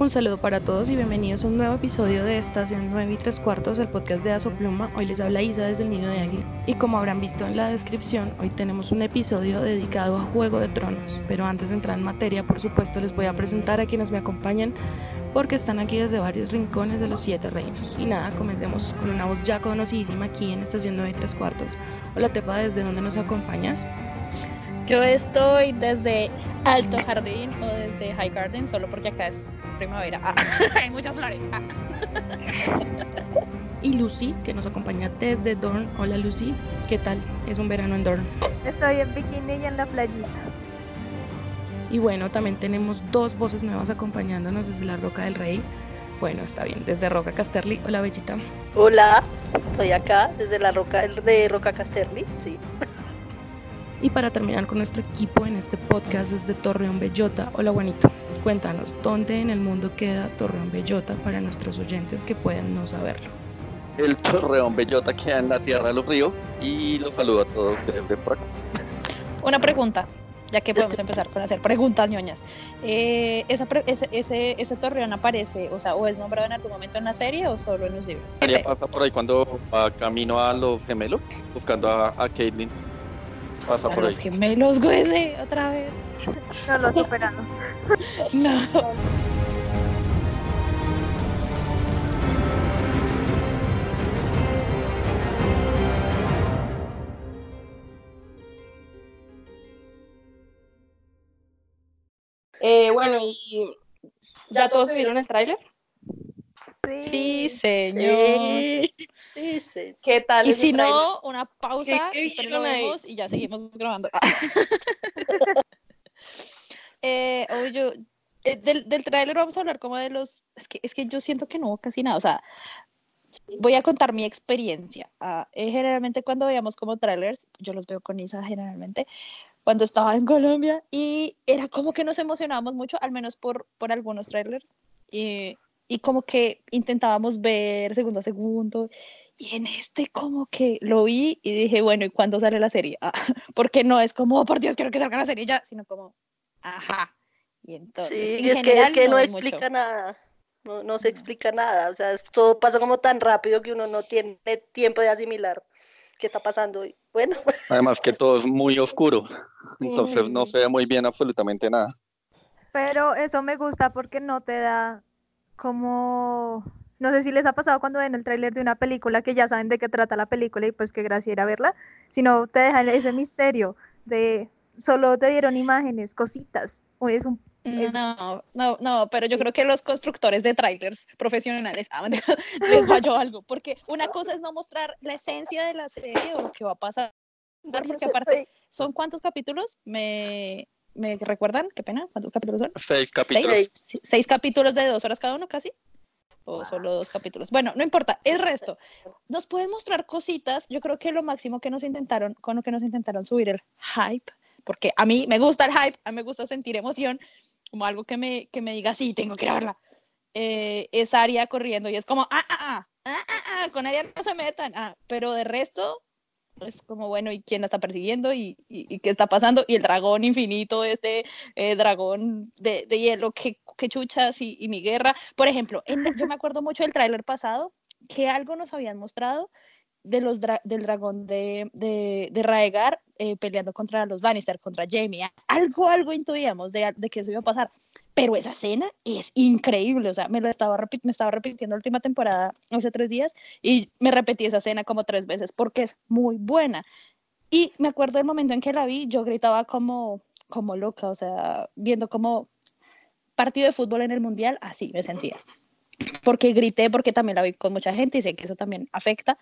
Un saludo para todos y bienvenidos a un nuevo episodio de Estación 9 y 3 cuartos, el podcast de Aso Pluma. Hoy les habla Isa desde el Nido de Águila y como habrán visto en la descripción, hoy tenemos un episodio dedicado a Juego de Tronos. Pero antes de entrar en materia, por supuesto, les voy a presentar a quienes me acompañan porque están aquí desde varios rincones de los siete reinos. Y nada, comencemos con una voz ya conocidísima aquí en Estación 9 y 3 cuartos. Hola Tefa, ¿desde dónde nos acompañas? Yo estoy desde Alto Jardín o desde High Garden, solo porque acá es primavera. Ah, hay muchas flores. Ah. Y Lucy, que nos acompaña desde Dorn. Hola Lucy, ¿qué tal? Es un verano en Dorn. Estoy en bikini y en la playita. Y bueno, también tenemos dos voces nuevas acompañándonos desde la Roca del Rey. Bueno, está bien, desde Roca Casterly. Hola Bellita. Hola, estoy acá desde la Roca de Roca Casterly, sí. Y para terminar con nuestro equipo en este podcast desde Torreón Bellota. Hola Juanito. Cuéntanos, ¿dónde en el mundo queda Torreón Bellota para nuestros oyentes que pueden no saberlo? El Torreón Bellota queda en la Tierra de los Ríos y los saludo a todos ustedes de por acá. Una pregunta, ya que podemos empezar con hacer preguntas ñoñas. Eh, esa ese, ese, ese, torreón aparece, o sea, o es nombrado en algún momento en la serie o solo en los libros? ¿Qué pasa por ahí cuando va camino a los gemelos, buscando a, a Caitlyn. Pasa a por los gemelos, güey, otra vez. No lo superamos. no. Eh, bueno, y ¿ya todos vieron el tráiler? Sí, señor. Sí, ¿Qué tal? Y si no, una pausa, ¿Qué, qué lo vemos y ya seguimos grabando. eh, yo, eh, del, del tráiler vamos a hablar como de los, es que, es que yo siento que no hubo casi nada, o sea, voy a contar mi experiencia. Uh, eh, generalmente cuando veíamos como trailers, yo los veo con Isa generalmente, cuando estaba en Colombia y era como que nos emocionábamos mucho, al menos por, por algunos trailers. Y, y como que intentábamos ver segundo a segundo. Y en este como que lo vi y dije, bueno, ¿y cuándo sale la serie? Ah, porque no es como, oh, por Dios, quiero que salga la serie ya, sino como, ajá. Y entonces, sí, es que, es que no, no explica nada. No, no se explica nada. O sea, todo pasa como tan rápido que uno no tiene tiempo de asimilar qué está pasando. Y bueno. Además que todo es muy oscuro. Entonces no se ve muy bien absolutamente nada. Pero eso me gusta porque no te da como, no sé si les ha pasado cuando ven el tráiler de una película que ya saben de qué trata la película y pues qué gracia ir a verla, sino te dejan ese misterio de solo te dieron imágenes, cositas, o es un no, no, no, pero yo creo que los constructores de trailers profesionales ah, les falló algo, porque una cosa es no mostrar la esencia de la serie o lo que va a pasar, porque aparte, ¿son cuántos capítulos? Me, ¿Me recuerdan? Qué pena, ¿cuántos capítulos son? Seis capítulos. Seis, seis capítulos de dos horas cada uno casi. O solo dos capítulos. Bueno, no importa, el resto. Nos pueden mostrar cositas. Yo creo que lo máximo que nos intentaron, con lo que nos intentaron subir el hype, porque a mí me gusta el hype, a mí me gusta sentir emoción, como algo que me, que me diga, sí, tengo que ir a verla. Eh, es Aria corriendo y es como, ah, ah, ah, ah, ah, ah con Aria no se metan. Ah, pero de resto, es como, bueno, ¿y quién la está persiguiendo? ¿Y, y, qué está pasando? Y el dragón infinito, este eh, dragón de, de, hielo, qué, qué chuchas y, y, mi guerra. Por ejemplo, en, yo me acuerdo mucho del tráiler pasado, que algo nos habían mostrado de los del dragón de, de, de Raegar eh, peleando contra los Lannister, contra Jamie. Algo, algo intuíamos de, de, que eso iba a pasar. Pero esa escena es increíble. O sea, me, la estaba, me estaba repitiendo la última temporada hace tres días y me repetí esa escena como tres veces porque es muy buena. Y me acuerdo del momento en que la vi, yo gritaba como, como loca, o sea, viendo como partido de fútbol en el mundial, así me sentía. Porque grité, porque también la vi con mucha gente y sé que eso también afecta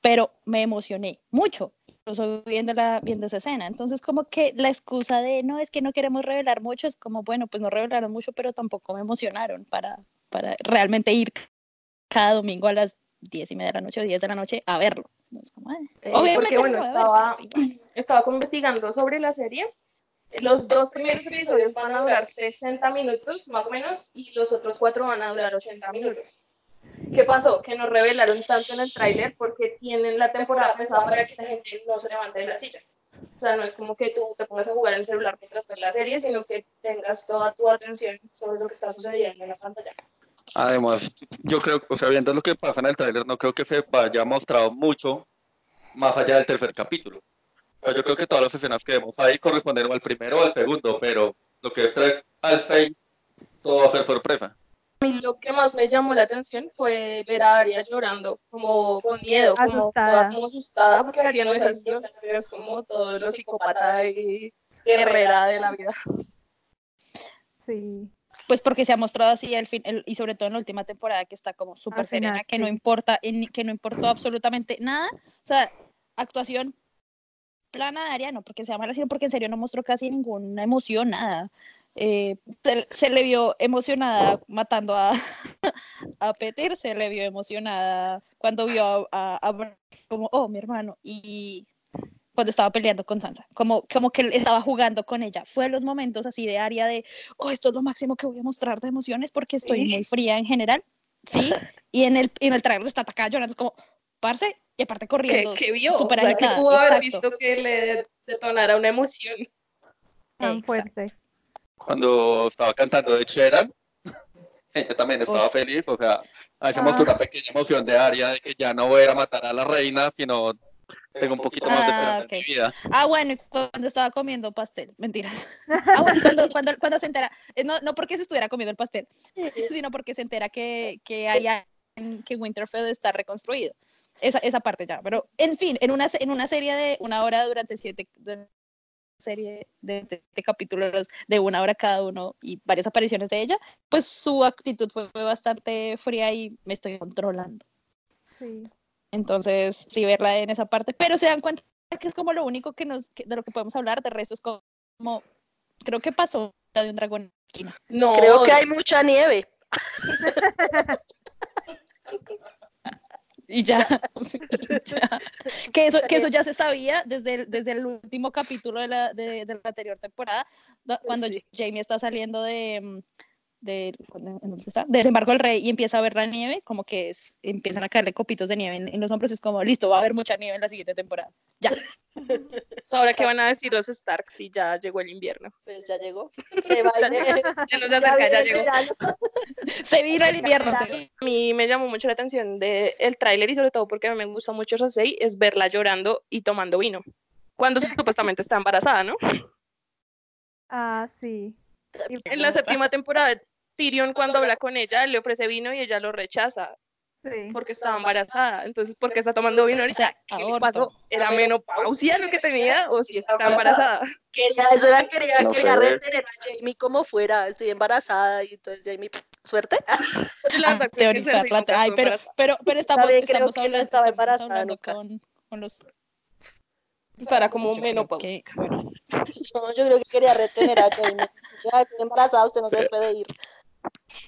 pero me emocioné mucho incluso viendo, la, viendo esa escena. Entonces, como que la excusa de no, es que no queremos revelar mucho, es como, bueno, pues no revelaron mucho, pero tampoco me emocionaron para, para realmente ir cada domingo a las diez y media de la noche o 10 de la noche a verlo. Como, eh, porque, bueno, estaba, estaba como investigando sobre la serie. Los dos primeros episodios van a durar 60 minutos, más o menos, y los otros cuatro van a durar 80 minutos. ¿Qué pasó? Que nos revelaron tanto en el tráiler porque tienen la temporada pensada para que la gente no se levante de la silla. O sea, no es como que tú te pongas a jugar en el celular mientras ves la serie, sino que tengas toda tu atención sobre lo que está sucediendo en la pantalla. Además, yo creo, o sea, viendo lo que pasa en el tráiler, no creo que se vaya mostrado mucho más allá del tercer capítulo. Pero yo creo que todas las escenas que vemos ahí corresponden al primero o al segundo, pero lo que es tres al seis, todo va a ser sorpresa. A mí lo que más me llamó la atención fue ver a Aria llorando, como con miedo, como asustada, como asustada porque Aria no es así, o sea, es como todo lo psicópata y guerrera de la vida. Sí. Pues porque se ha mostrado así al fin, y sobre todo en la última temporada que está como súper serena, que no importa, que no importó absolutamente nada. O sea, actuación plana de Aria, no porque sea mala, sino porque en serio no mostró casi ninguna emoción, nada. Eh, se, le vio emocionada matando a, a Peter, se le vio emocionada cuando vio a, a, como, oh, mi hermano, y cuando estaba peleando con Sansa, como, como que estaba jugando con ella. Fue los momentos así de área de, oh, esto es lo máximo que voy a mostrar de emociones porque estoy muy fría en general, ¿sí? Y en el, en el trailer está atacada llorando, es como, parce, y aparte corriendo. ¿Qué, vio? Super o sea, que pudo haber visto que le detonara una emoción. Tan fuerte cuando estaba cantando de Sheran, ella también estaba feliz, o sea, hacemos ah. una pequeña emoción de área de que ya no voy a matar a la reina, sino tengo un poquito más de ah, esperanza en mi vida. Ah, bueno, y cuando estaba comiendo pastel, mentiras. Ah, bueno, cuando, cuando, cuando se entera, eh, no, no porque se estuviera comiendo el pastel, sino porque se entera que, que, hay, que Winterfell está reconstruido. Esa, esa parte ya, pero en fin, en una, en una serie de una hora durante siete, serie de, capítulos de una hora cada uno y varias apariciones de ella, pues su actitud fue, bastante fría y me estoy controlando. Sí. Entonces, sí, verla en esa parte, pero se dan cuenta que es como lo único que nos, de lo que podemos hablar, de resto es como, creo que pasó de un dragón. No, creo que hay mucha nieve. y ya, Que, eso, que eso ya se sabía desde el, desde el último capítulo de la, de, de la anterior temporada, cuando Jamie está saliendo de, de, desembarco del rey y empieza a ver la nieve, como que es, empiezan a caerle copitos de nieve en, los hombros, es como, listo, va a haber mucha nieve en la siguiente temporada. Ya. Ahora, ¿qué van a decir los Stark si ya llegó el invierno? Pues ya llegó. Se va ya, ya no se acerca, ya llegó. se vino el invierno. A mí me llamó mucho la atención del el tráiler y sobre todo porque a mí me gusta mucho Rosé, es verla llorando y tomando vino. Cuando supuestamente está embarazada, ¿no? Ah, sí. En la séptima temporada, Tyrion cuando habla con ella le ofrece vino y ella lo rechaza. Porque estaba embarazada. Entonces, ¿por qué está tomando vino? O sea, ¿qué le pasó? ¿Era menopausia lo que tenía o si está embarazada? Quería, eso era, quería, quería retener a Jamie como fuera. Estoy embarazada y entonces Jamie, suerte. Teorizar Ay, pero, pero, pero estamos, estamos hablando, estaba embarazada nunca. Con, con los para como menopausia. Bueno. No, yo creo que quería retener a Jamie. Ya estoy embarazada, usted no se puede ir.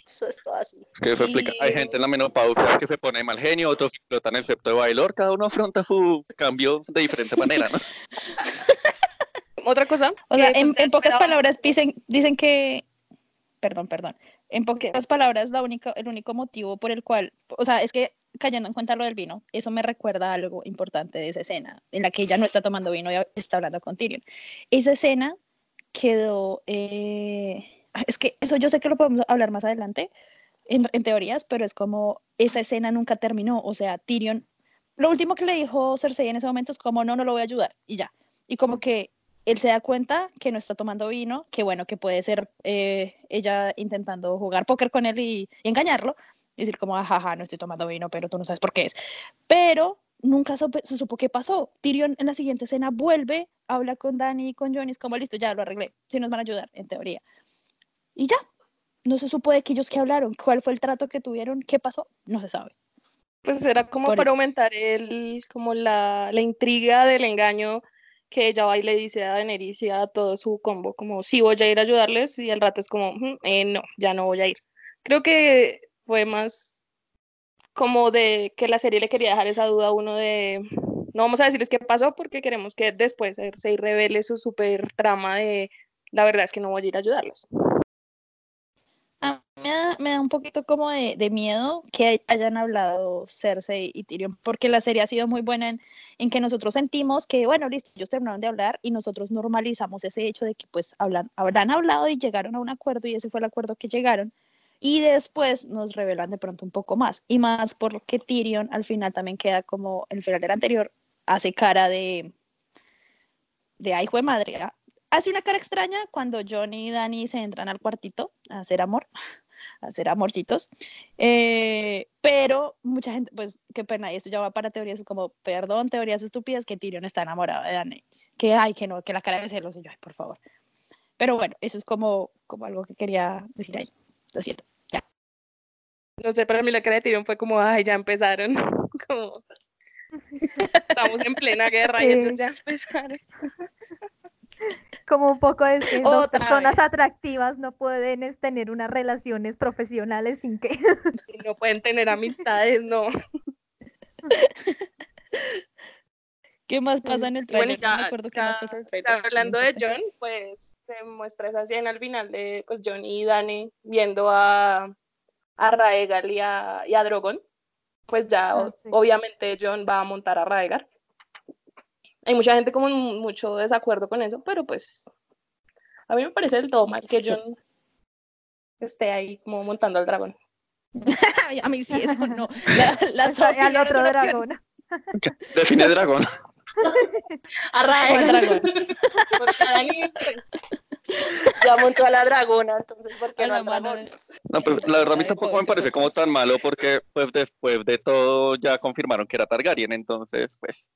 Eso es todo así. Es que eso explica. Hay gente en la menopausia que se pone mal genio, otros explotan el septo de bailor, cada uno afronta su cambio de diferente manera, ¿no? Otra cosa. O sea, en, pocas palabras dicen, dicen que. Perdón, perdón. En pocas palabras, la única, el único motivo por el cual. O sea, es que cayendo en cuenta lo del vino, eso me recuerda algo importante de esa escena, en la que ella no está tomando vino y está hablando con Tyrion. Esa escena quedó, eh, es que eso yo sé que lo podemos hablar más adelante, en, teorías, pero es como esa escena nunca terminó, o sea, Tyrion, lo último que le dijo Cersei en ese momento es como, no, no lo voy a ayudar, y ya, y como que él se da cuenta que no está tomando vino, que bueno, que puede ser eh, ella intentando jugar póker con él y, engañarlo, y decir como, jaja, no estoy tomando vino, pero tú no sabes por qué es. Pero nunca se supo qué pasó. Tyrion en la siguiente escena vuelve, habla con Dani y con Johnny, es como, listo, ya lo arreglé, si nos van a ayudar, en teoría. Y ya, no se supo de ellos que hablaron, cuál fue el trato que tuvieron, qué pasó, no se sabe. Pues era como para aumentar el, como la, la, intriga del engaño que ella va y le dice a Daenerys y a todo su combo, como, sí voy a ir a ayudarles, y el rato es como, mm, eh, no, ya no voy a ir. Creo que fue más como de que la serie le quería dejar esa duda a uno de, no vamos a decirles qué pasó porque queremos que después se revele su super trama de, la verdad es que no voy a ir a ayudarlos. Me da, me da un poquito como de, de, miedo que hayan hablado Cersei y Tyrion, porque la serie ha sido muy buena en, en, que nosotros sentimos que, bueno, listo, ellos terminaron de hablar y nosotros normalizamos ese hecho de que pues hablan, habrán hablado y llegaron a un acuerdo y ese fue el acuerdo que llegaron. Y después nos revelan de pronto un poco más. Y más porque Tyrion al final también queda como el final del anterior, hace cara de, de ay, de madre, hace una cara extraña cuando Johnny y Danny se entran al cuartito a hacer amor, hacer amorcitos. Eh, pero mucha gente, pues qué pena, y esto ya va para teorías como, perdón, teorías estúpidas, que Tyrion está enamorado de Danny. Que ay, que no, que la cara de celos, y yo, ay, por favor. Pero bueno, eso es como, como algo que quería decir ahí. Lo siento, ya. No sé, para mí la cara de Tyrion fue como, ay, ya empezaron. como, estamos en plena guerra y ellos ya empezaron como un poco de que dos personas atractivas no pueden tener unas relaciones profesionales sin que no pueden tener amistades, no. ¿Qué más pasa en el trailer? Bueno, ya, no qué más pasa en el trailer. Hablando de John, pues se muestra esa escena al final de pues John y Dani viendo a, a Raegal y a, y a Drogon. Pues ya ah, obviamente John va a montar a Raegal hay mucha gente como mucho desacuerdo con eso, pero pues a mí me parece del todo mal que John esté ahí como montando al dragón. a mí sí, eso no. La, la al otro dragón. Define dragón. Arrae. dragón. Pues, ya montó a la dragona, entonces ¿por qué no dragón? No, pero la verdad a mí tampoco me parece como tan malo porque pues después de todo ya confirmaron que era Targaryen, entonces pues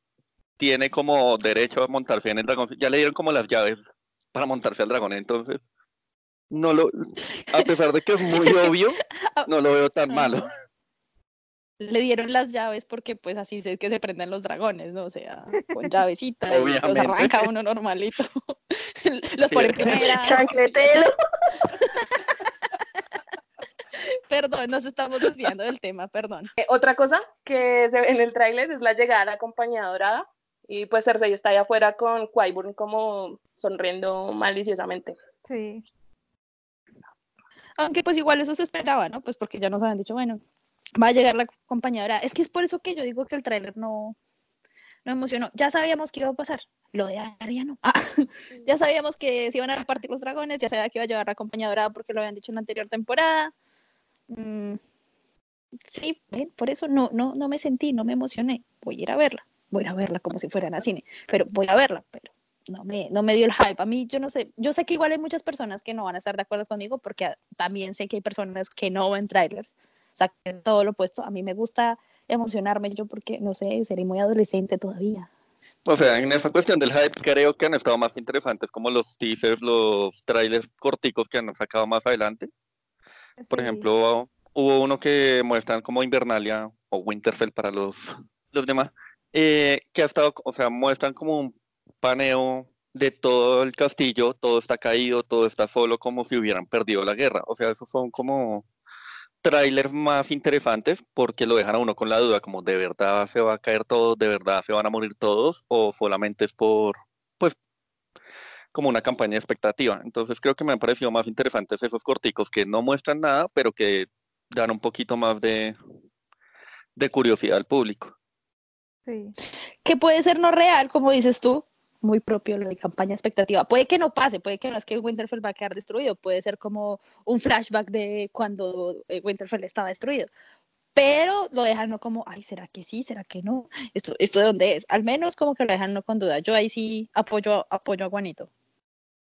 tiene como derecho a montarse en el dragón. Ya le dieron como las llaves para montarse al dragón, entonces no lo, a pesar de que es muy obvio, no lo veo tan malo. Le dieron las llaves porque pues así es que se prenden los dragones, ¿no? O sea, con llavecita, y los arranca uno normalito. los pone primera. Chancletelo. perdón, nos estamos desviando del tema, perdón. Eh, otra cosa que se ve en el tráiler es la llegada de la compañía dorada y pues Cersei está ahí afuera con Qyburn como sonriendo maliciosamente. Sí. Aunque pues igual eso se esperaba, ¿no? Pues porque ya nos habían dicho, bueno, va a llegar la compañera. Es que es por eso que yo digo que el tráiler no, no emocionó. Ya sabíamos que iba a pasar. Lo de Arya no. Ah, ya sabíamos que se iban a repartir los dragones, ya sabía que iba a llevar la compañera porque lo habían dicho en la anterior temporada. Mm, sí, por eso no, no, no me sentí, no me emocioné. Voy a ir a verla voy a verla como si fuera en cine, pero voy a verla, pero no me, no me dio el hype. A mí, yo no sé, yo sé que igual hay muchas personas que no van a estar de acuerdo conmigo porque también sé que hay personas que no ven trailers, o sea, que todo lo opuesto. A mí me gusta emocionarme yo porque, no sé, seré muy adolescente todavía. O sea, en esa cuestión del hype creo que han estado más interesantes como los teasers, los trailers corticos que han sacado más adelante. Por ejemplo, hubo uno que muestran como Invernalia o Winterfell para los, los demás, eh, que ha estado, o sea, muestran como un paneo de todo el castillo, todo está caído, todo está solo, como si hubieran perdido la guerra. O sea, esos son como trailers más interesantes porque lo dejan a uno con la duda, como de verdad se va a caer todo, de verdad se van a morir todos, o solamente es por, pues, como una campaña de expectativa. Entonces creo que me han parecido más interesantes esos corticos que no muestran nada, pero que dan un poquito más de, de curiosidad al público. Que puede ser no real, como dices tú, muy propio de campaña expectativa. Puede que no pase, puede que no es que Winterfell va a quedar destruido, puede ser como un flashback de cuando eh, Winterfell estaba destruido. Pero lo dejan no como, ay, ¿será que sí? ¿Será que no? ¿Esto, esto de dónde es? Al menos como que lo dejan no con duda. Yo ahí sí apoyo, apoyo a Juanito.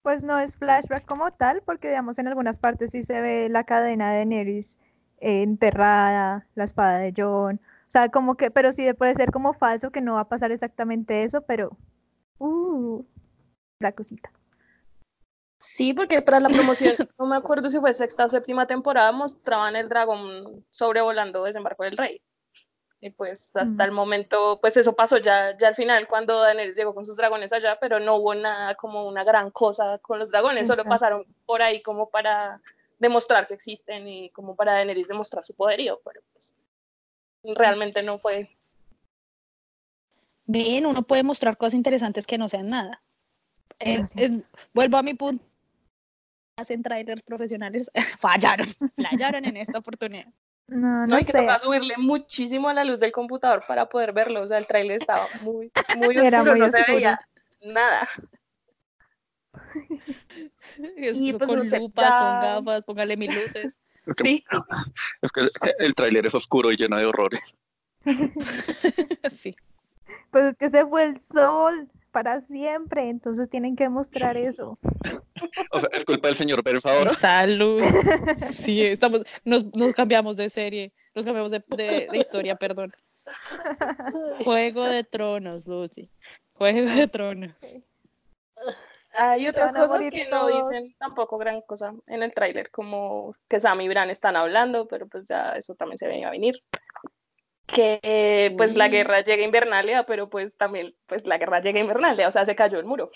Pues no es flashback como tal, porque digamos en algunas partes sí se ve la cadena de Neris eh, enterrada, la espada de John, o sea, como que, pero sí puede ser como falso que no va a pasar exactamente eso, pero. Uh, la cosita. Sí, porque para la promoción, no me acuerdo si fue sexta o séptima temporada, mostraban el dragón sobrevolando desembarco del rey. Y pues hasta el momento, pues eso pasó ya, ya al final cuando Daenerys llegó con sus dragones allá, pero no hubo nada como una gran cosa con los dragones, solo pasaron por ahí como para demostrar que existen y como para Daenerys demostrar su poderío, pero pues realmente no fue. Bien, uno puede mostrar cosas interesantes que no sean nada. vuelvo a mi punto hacen trailers profesionales, fallaron, fallaron en esta oportunidad. No, no, hay sé. que tocar subirle muchísimo a la luz del computador para poder verlo. O sea, el trailer estaba muy, muy Era oscuro, muy no se veía nada. Y pues, con no lupa, ya- con gafas, póngale mil luces. Es que, Sí. es que el tráiler es oscuro y lleno de horrores. sí. Pues es que se fue el sol para siempre, entonces tienen que mostrar eso. O sea, es culpa del señor Berns ahora. Salud. Sí, estamos, nos, nos cambiamos de serie, nos cambiamos de, de- de historia, perdón. Juego de Tronos, Lucy. Juego de Tronos. Hay otras cosas que no todos. dicen tampoco gran cosa en el tráiler, como que Sam y Bran están hablando, pero pues ya eso también se venía a venir. Que eh, pues la Uy. guerra llega a Invernalia, pero pues también pues la guerra llega a Invernalia, o sea, se cayó el muro.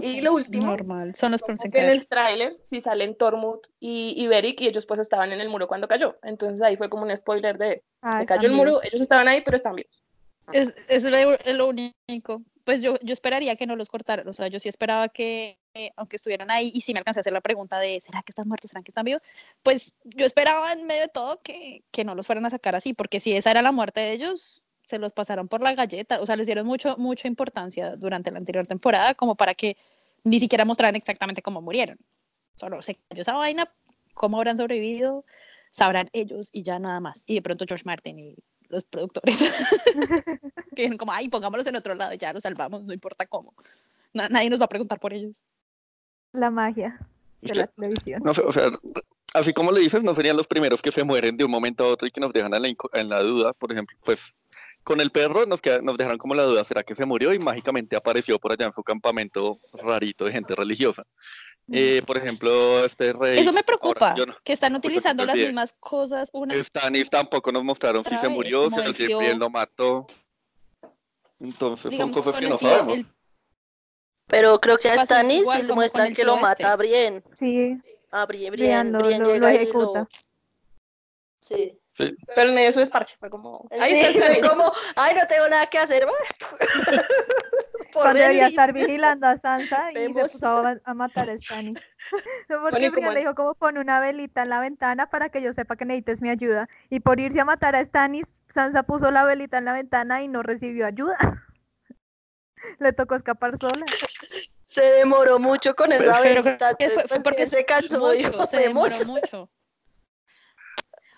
Y lo último, Normal. Son los que en el tráiler sí salen Tormund y, y Beric y ellos pues estaban en el muro cuando cayó. Entonces ahí fue como un spoiler de Ah, se cayó el muro, ellos estaban ahí, pero están vivos. Es, es lo, es lo único. Pues yo, yo esperaría que no los cortaran. O sea, yo sí esperaba que, eh, aunque estuvieran ahí, y si me alcancé a hacer la pregunta de ¿será que están muertos? ¿Será que están vivos? Pues yo esperaba en medio de todo que, que no los fueran a sacar así, porque si esa era la muerte de ellos, se los pasaron por la galleta. O sea, les dieron mucho, mucha importancia durante la anterior temporada, como para que ni siquiera mostraran exactamente cómo murieron. Solo se cayó esa vaina, cómo habrán sobrevivido, sabrán ellos y ya nada más. Y de pronto George Martin y los productores que como, ay, pongámoslos en otro lado, ya los salvamos, no importa cómo. Na- nadie nos va a preguntar por ellos. La magia de la televisión. no o sea, así como le dices, no serían los primeros que se mueren de un momento a otro y que nos dejan en la, en la duda, por ejemplo, pues con el perro nos, queda- nos dejaron como la duda, ¿será que se murió? Y mágicamente apareció por allá en su campamento rarito de gente religiosa. Eh, por ejemplo, este rey... Eso me ahora, preocupa, yo no- que están utilizando las mismas cosas una Stannis tampoco nos mostraron si se murió, si el el tío- Gabriel lo mató. Entonces digamos, son cosas que no sabemos. el- Pero creo que a igual sí con muestran que lo tío mata este. a Brienne. Sí, A Brienne, Brienne Brienne, lo- Brienne lo- lo llega y ejecuta. Sí. Pero en medio de su desparche fue como, ahí Sí, está el fue tráiler. como, ay, no tengo nada que hacer. Por cuando debería estar vigilando a Sansa y se Vemos. puso a, a matar a Stannis. Porque Brienne le dijo como pon una velita en la ventana para que yo sepa que necesites mi ayuda. Y por irse a matar a Stannis, Sansa puso la velita en la ventana y no recibió ayuda. Le tocó escapar sola. Se demoró mucho con esa Pero velita. que fue, fue entonces, porque se cansó. mucho, dijo, se demoró mucho.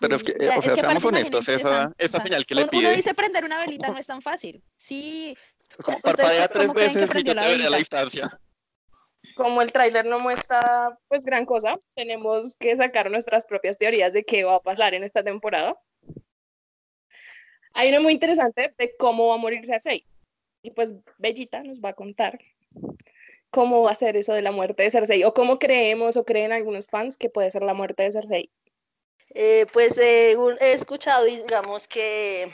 Pero es que, eh, o es sea, que seamos honestos, esa, esa o sea, señal que le uno- Uno pide, dice prender una velita no es tan fácil. Sí, como ¿ustedes parpadea tres veces y yo te veré a la distancia. como el tráiler no muestra pues gran cosa, tenemos que sacar nuestras propias teorías de qué va a pasar en esta temporada. Hay una muy interesante de cómo va a morir Cersei. Y pues Bellita nos va a contar cómo va a ser eso de la muerte de Cersei o cómo creemos o creen algunos fans que puede ser la muerte de Cersei. Eh, pues eh, un- he escuchado, y digamos que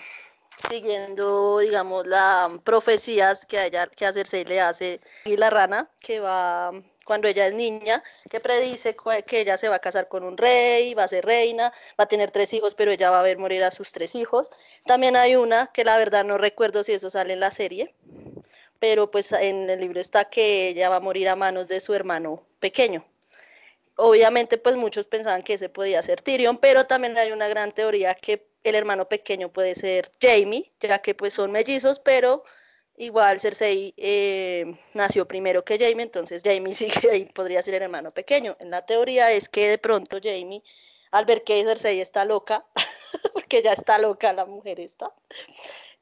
siguiendo, digamos, las profecías que ella, que a Cersei le hace y la rana, que va cuando ella es niña, que predice que ella se va a casar con un rey, va a ser reina, va a tener tres hijos, pero ella va a ver morir a sus tres hijos. También hay una que la verdad no recuerdo si eso sale en la serie, pero pues en el libro está que ella va a morir a manos de su hermano pequeño obviamente pues muchos pensaban que ese podía ser Tyrion, pero también hay una gran teoría que el hermano pequeño puede ser Jamie, ya que pues son mellizos, pero igual Cersei eh, nació primero que Jamie, entonces Jamie sí que ahí podría ser el hermano pequeño. En la teoría es que de pronto Jamie, al ver que Cersei está loca, porque ya está loca la mujer está,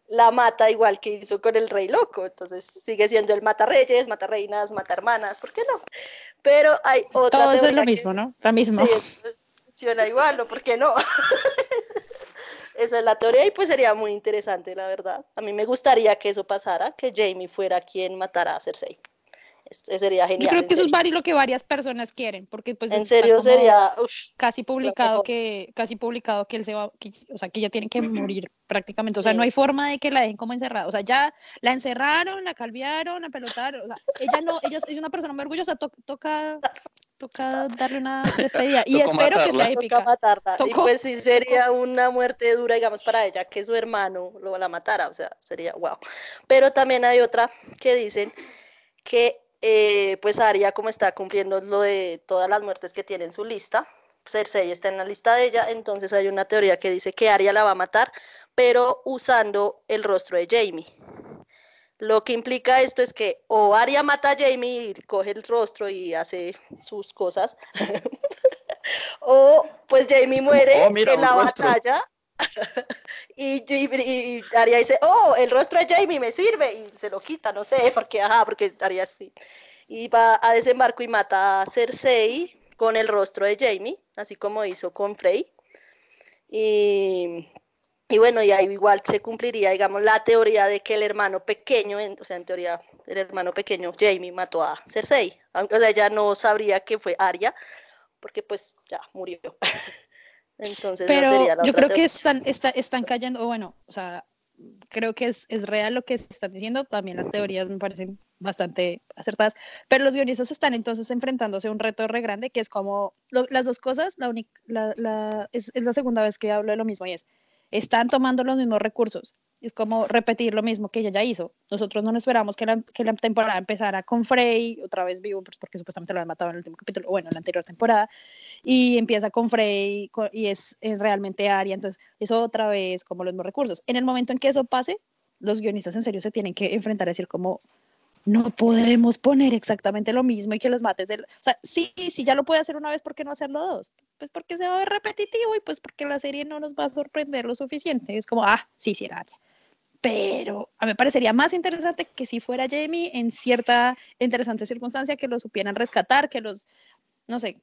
la mata igual que hizo con el rey loco, entonces sigue siendo el mata reyes, mata reinas, mata hermanas, ¿por qué no? Pero hay otra Todo eso es lo que- mismo, ¿no? La misma. Sí, funciona igual, ¿no? ¿Por qué no? Esa es la teoría y pues sería muy interesante, la verdad. A mí me gustaría que eso pasara, que Jamie fuera quien matara a Cersei. Es- eso sería Yo genial. creo en que eso es serio. vari- lo que varias personas quieren, porque pues En serio sería... ush, casi publicado que casi publicado que él se va, que- o sea, que ella tiene que morir prácticamente, o sea, no Sí. hay forma de que la dejen como encerrada, o sea, ya la encerraron, la calviaron, la pelotaron, o sea, ella no, ella es una persona muy orgullosa, to- toca toca darle una despedida y espero que sea matarla. toca épica. matarla. Y pues sí sería una muerte dura, digamos, para ella, que su hermano lo la matara, o sea, sería wow. Pero también hay otra que dicen que eh, pues Arya como está cumpliendo lo de todas las muertes que tiene en su lista, Cersei está en la lista de ella, entonces hay una teoría que dice que Arya la va a matar, pero usando el rostro de Jamie. Lo que implica esto es que o Arya mata a Jamie y coge el rostro y hace sus cosas, o pues Jamie muere Oh, mira, en la rostro. batalla y, y, y Arya dice, oh, el rostro de Jamie me sirve y se lo quita, no sé, porque ajá, porque Arya sí. Y va a desembarco y mata a Cersei con el rostro de Jamie, así como hizo con Frey. Y, y bueno, y ahí igual se cumpliría, digamos, la teoría de que el hermano pequeño, en- o sea, en teoría, el hermano pequeño, Jamie, mató a Cersei. Aunque o sea, ella no sabría que fue Arya, porque pues ya murió. Entonces, Pero sería la yo creo que están, está- están cayendo, bueno, o sea, creo que es, es real lo que se están diciendo, también las teorías me parecen bastante acertadas, pero los guionistas están entonces enfrentándose a un reto re grande que es como lo- las dos cosas, la, única- la, la- es, es la segunda vez que hablo de lo mismo y es, están tomando los mismos recursos, es como repetir lo mismo que ella ya hizo. Nosotros no nos esperamos que la, que la temporada empezara con Frey, otra vez vivo, pues porque supuestamente lo habían matado en el último capítulo, bueno, en la anterior temporada, y empieza con Frey co- y es eh, realmente Arya, entonces es otra vez como los mismos recursos. En el momento en que eso pase, los guionistas en serio se tienen que enfrentar a decir como no podemos poner exactamente lo mismo y que los mates del... O sea, sí, sí, ya lo puede hacer una vez, ¿por qué no hacerlo dos? Pues porque se va a ver repetitivo y pues porque la serie no nos va a sorprender lo suficiente. Es como, ah, sí, sí era Arya. Pero a mí me parecería más interesante que si fuera Jamie en cierta interesante circunstancia, que lo supieran rescatar, que los, no sé,